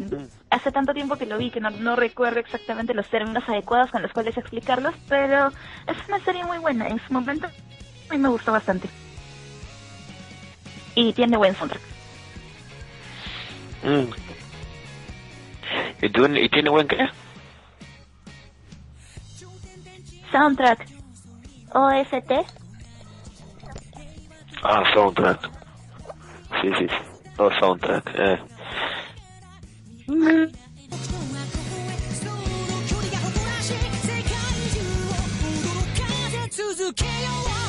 hace tanto tiempo que lo vi que no, no recuerdo exactamente los términos adecuados con los cuales explicarlos, pero es una serie muy buena. En su momento a mí me gustó bastante. Y tiene buen soundtrack. Mm. ¿Y, tú- ¿Y tiene buen qué? Soundtrack. OST. Ah, soundtrack. Sí, sí, sí. Oh, soundtrack. Eh. 僕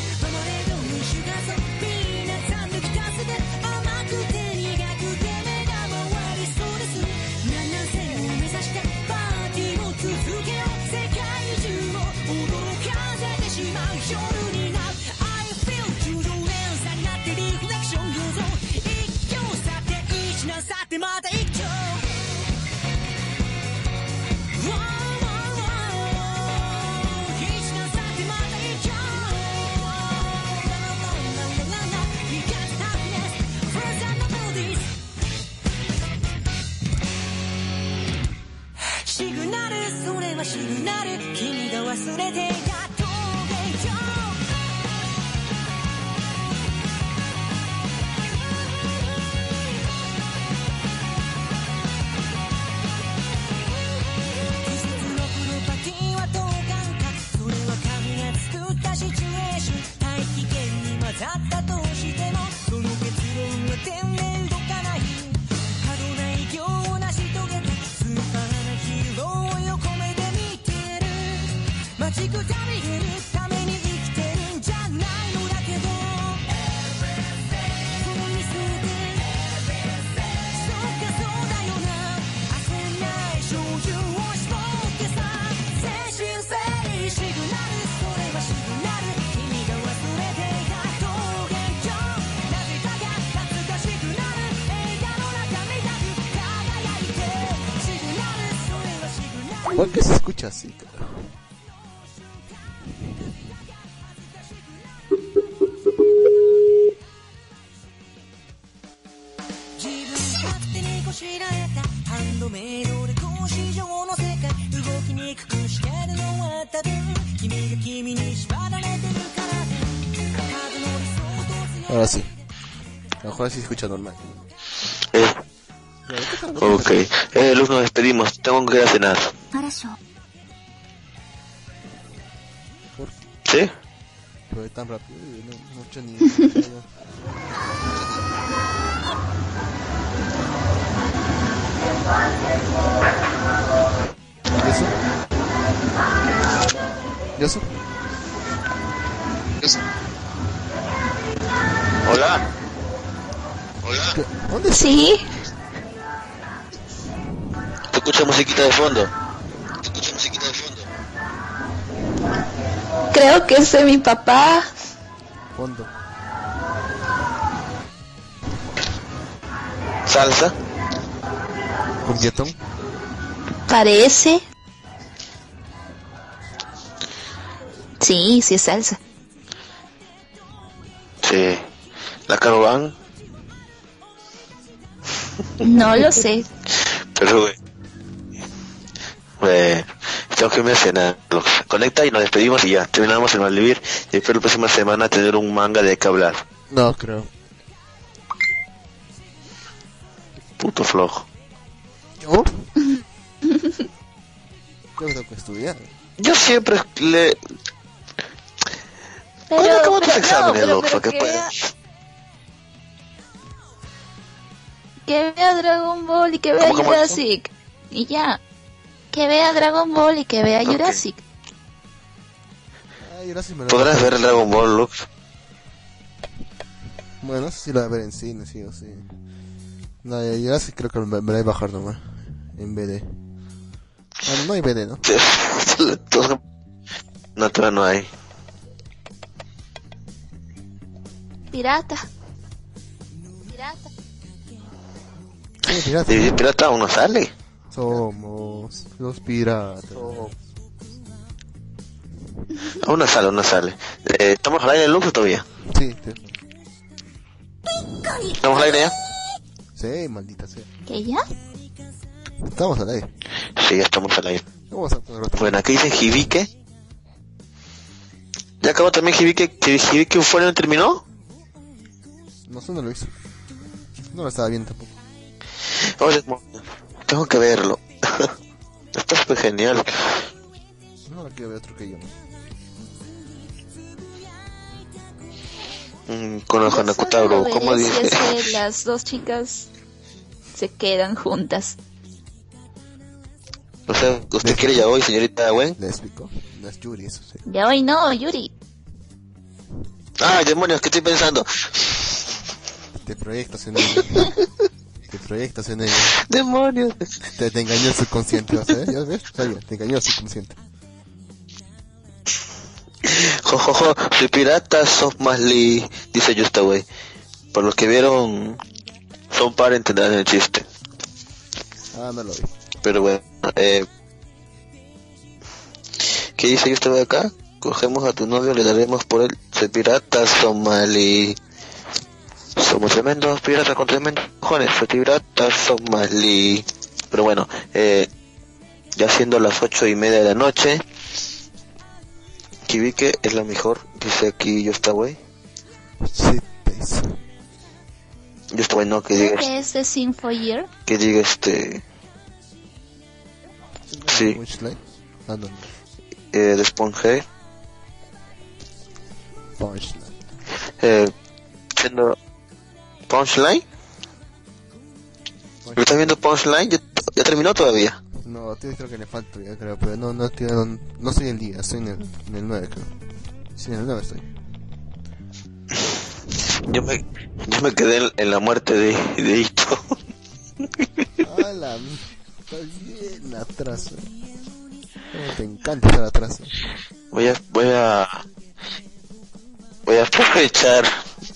しくなる君が忘れてやっとでよ。それは神が作ったシチュエーション大気圏に混ざったとちくたびれるために生きてるんじゃないのだけどそのミスでそうかそうだよな焦んない照準を絞ってさ精神性シグナルそれはシグナル君が忘れていた峠上なぜかが懐かしくなる映画の中みたく輝いてシグナルそれはシグナル ¿Por qué se escucha así? cara? ahora sí se escucha normal. Eh. Ok, eh, Luz, nos despedimos. Tengo que ir a cenar. ¿Sí? Pero tan rápido, eh, no, mucho ni. ¿Y eso? ¿Y eso? ¿Dónde está? Sí, ¿Tú escucha musiquita de fondo? ¿Qué escucha musiquita de fondo? Creo que ese es mi papá. Fondo. ¿Salsa? Cumbietón. Parece. Sí, sí es salsa. Sí. ¿La Caroban? No lo sé. Pero. Bueno, tengo que irme a cenar. Conecta y nos despedimos y ya. Terminamos el Malvivir. Y espero la próxima semana tener un manga de que hablar. No, creo. Puto flojo. ¿Yo? Yo tengo que estudiar. Yo siempre le... Pero, ¿Cuándo acaban tus pero, exámenes, pero ¿Qué que, puedes? Que vea Dragon Ball y que vea ¿Cómo, cómo? Jurassic. Y ya. Que vea Dragon Ball y que vea. Jurassic. Ay, gracias, me lo ¿Podrás ver el Dragon Ball, Lux? Bueno, eso sí lo voy a ver en cine, sí o sí. No, ya, ya sí creo que me, me la voy a bajar nomás. En BD. Ah, no hay BD, ¿no? No, todavía no hay. Pirata. Pirata. ¿Y pirata aún no sale? Somos los piratas. Aún no sale, aún no sale. Eh, ¿Estamos al aire, Lux, o todavía? Sí, sí. ¿Estamos al aire ya? Sí, maldita sea. ¿Que ya? Estamos al aire. Sí, ya estamos al aire. Vamos a. Bueno, aquí dice Jibique. ¿Ya acabó también Jibique? ¿Que Jibique Euforia no terminó? No sé, no lo hizo. No lo estaba viendo tampoco. Oye, mo- tengo que verlo. Está súper genial. No, quiero ver otro que yo. Mm, con el Hanakutaro, solo ¿cómo veré si dice? es que las dos chicas se quedan juntas. O sea, ¿usted quiere ya hoy, señorita Gwen? Lésbico. No es Yuri, eso sí. Ya hoy no, Yuri. Ay, demonios, ¿qué estoy pensando? Te proyectas en ella. proyectas en ella. Demonios. Te, te engañó el subconsciente, ¿vas a ver? ¿Ya ves? Sabía, te engañó el subconsciente. Jojojo, soy pirata, sos más li, dice Justa Wey. Por los que vieron, son para entender el chiste. Ah, no lo vi. Pero bueno, eh, ¿qué dice Justa Wey acá? Cogemos a tu novio, le daremos por él. Soy pirata, Somali. Somos tremendos piratas con tremendos cojones. Soy pirata, Somali. Pero bueno, eh, ya siendo las ocho y media de la noche, Kibike es la mejor, dice aquí Justa Wey. Shit face. Justa Wey no, que diga, ¿Qué es de Sinfo Year? que diga este, Sí. Ah, no, eh, de Sponge, eh, siendo Punchline. ¿Lo estás viendo Punchline? ¿Ya, ya terminó todavía? No, tío, creo que le falta ya, creo, pero no, no, tío, no, no soy el día, estoy en el, en el 9, creo. Sí, en el 9 estoy. Yo me, yo me quedé en, en la muerte de, de Ito. Ah, la m- está bien. Cómo te encanta estar atrás. eh. Voy a, voy a, voy a aprovechar,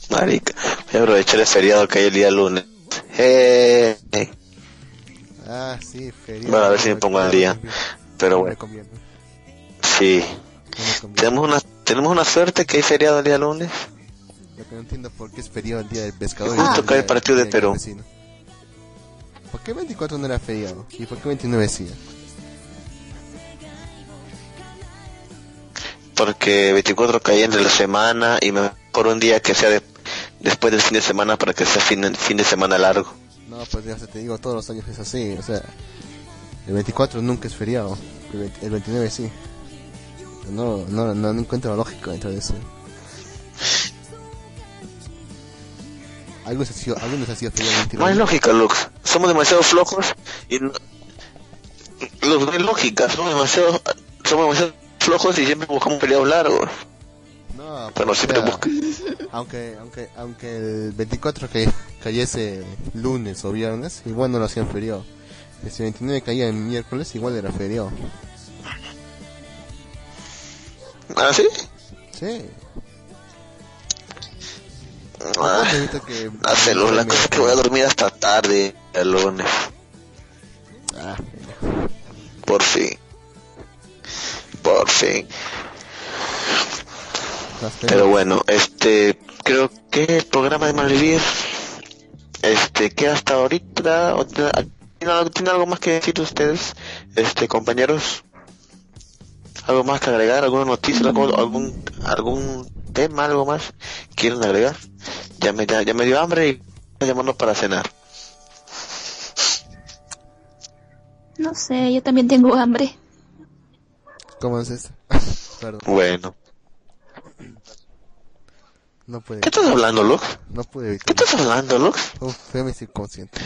marica, voy a aprovechar el feriado que hay el día lunes. Eh, Ah, sí, feriado. Bueno, a ver si me pongo al día. pero bueno, sí. Tenemos una, tenemos una suerte que hay feriado el día lunes. Lo que no entiendo por qué es feriado el día del pescador. Y justo día cae el partido de Perú. ¿Por qué 24 no era feriado? ¿Y por qué 29 sí? Porque 24 cae entre la semana y mejor un día que sea de- después del fin de semana para que sea fin, fin de semana largo. No, pues ya se te digo, todos los años es así. O sea, el 24 nunca es feriado. El, 20 el 29 sí. No, no, no, no encuentro lógica dentro de eso. Algunos ha sido, algunos ha sido feriado el No hay 29. lógica, Lux. Somos demasiado flojos y no, Lux, no hay lógica. Somos demasiado, somos demasiado flojos y siempre buscamos periodos largos. No, Pero siempre busca. aunque, aunque, aunque el 24 que cayese lunes o viernes, igual no lo hacían feriado. Si 29 caía en miércoles, igual era feriado. ¿Ah, sí? Sí. Ah, que... la cosa que voy a dormir hasta tarde el lunes. Ah, Por fin. Por fin. Pero bueno, este, creo que el programa de Malvivir, este, que hasta ahorita, tiene- ¿tiene algo- ¿tiene algo más que decir ustedes, este, compañeros? ¿Algo más que agregar? ¿Alguna noticia? algo- ¿Algún, algún tema? ¿Algo más? ¿Quieren agregar? Ya me, ya, ya me dio hambre y estoy llamando para cenar. No sé, yo también tengo hambre. ¿Cómo es esto? Perdón, Bueno. no puede, ¿Qué estás hablando, Lux? no pude ¿Qué evitar. estás hablando, Lux? Uf, fue mi subconsciente.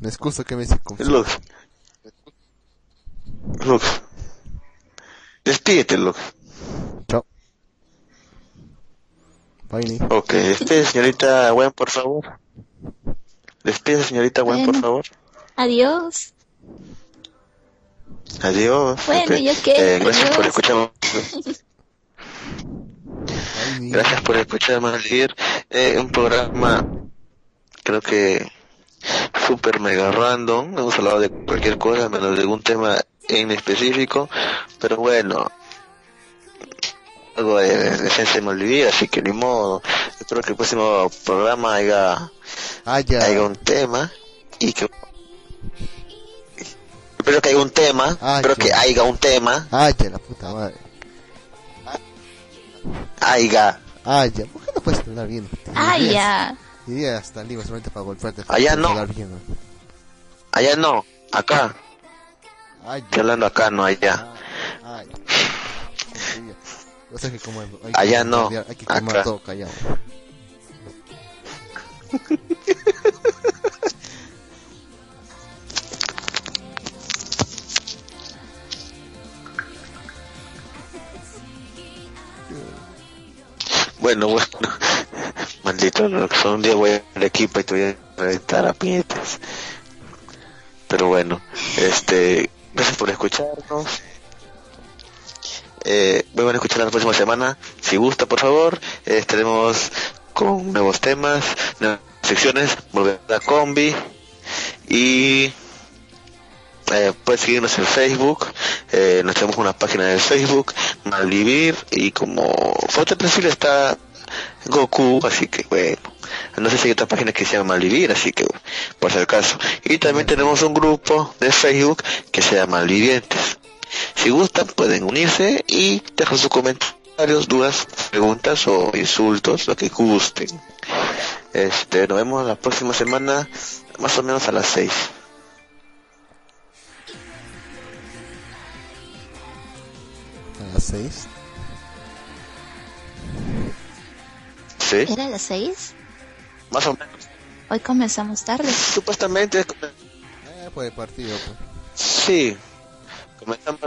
Me excuso que me subconsciente. Lux. Lux. Despídete, Lux. Chao. Bye. Ok, despide, señorita Gwen, por favor. Despide, señorita Gwen, por favor. Adiós. Adiós. Bueno, ¿yo qué? eh, gracias por escucharme. Gracias por escucharme ayer. Eh, un programa, creo que super mega random. Hemos hablado de cualquier cosa, menos de algún tema en específico. Pero bueno, algo de, de esencia de así que ni modo. Espero que el próximo programa haya, Ah, ya. haya un tema y que. Espero que haya un tema, Ah, espero que haya un tema, Ah, ya, la puta madre. haya. Ah, ya. ¿Por qué no puedes hablar bien? Irías- ya. Iría hasta Lima solamente para golpearte. Allá no. Hablar bien, ¿no? Allá no, acá. Ah, Estoy hablando acá, no allá. Ah, ya. O sea que como hay que Allá no, Hay que acá. todo callado. Bueno, bueno. Maldito, que son un día voy al equipo y te voy a reventar a piedras. Pero bueno, este, gracias por escucharnos. Eh, a escuchar la próxima semana. Si gusta, por favor, estaremos con nuevos temas, nuevas secciones, volver a la combi y eh, puedes seguirnos en Facebook, eh, nos tenemos una página de Facebook, Malvivir, y como foto de perfil está Goku, así que bueno, no sé si hay otra página que se llama Malvivir, así que por si acaso. Y también tenemos un grupo de Facebook que se llama Malvivientes. Si gustan pueden unirse y dejar sus comentarios, dudas, preguntas o insultos, lo que gusten. Este, nos vemos la próxima semana, más o menos a las 6. Las 6. ¿Sí? ¿Era a las seis? Más o menos. Hoy comenzamos tarde. Supuestamente, Eh, el partido, pues. sí. Comenzamos,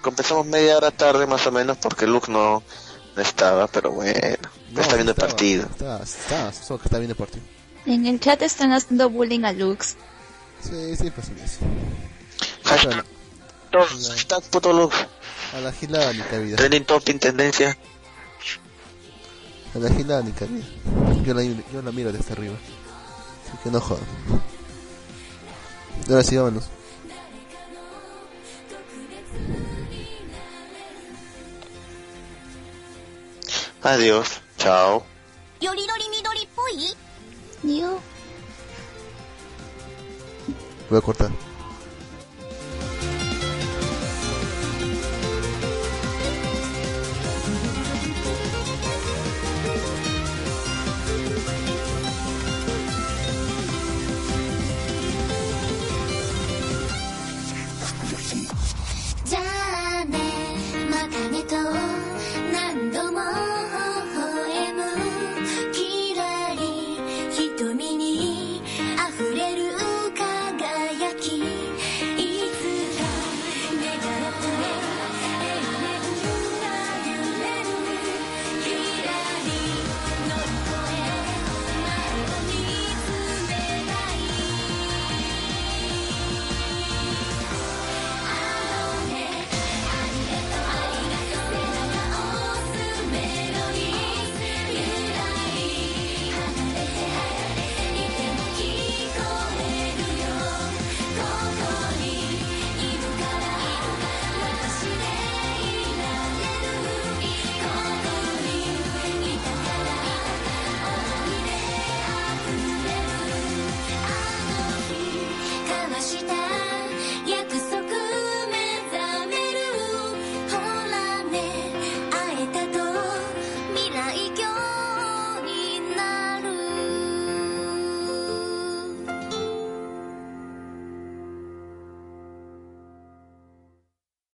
comenzamos media hora tarde más o menos porque Luke no, no estaba, pero bueno. No, está viendo el partido. Está, está, solo que está viendo el partido. En el chat están haciendo bullying a Lux. Sí, sí, pues sí. sí. Hashtag, hashtag puto Luke. A la gilada ni cabida. Trending topic, tendencia. A la gilada ni cabida. Yo la, yo la miro desde arriba. Así que no jodas. Ahora sí, vámonos. Adiós. Chao. Voy a cortar. 茜と何度も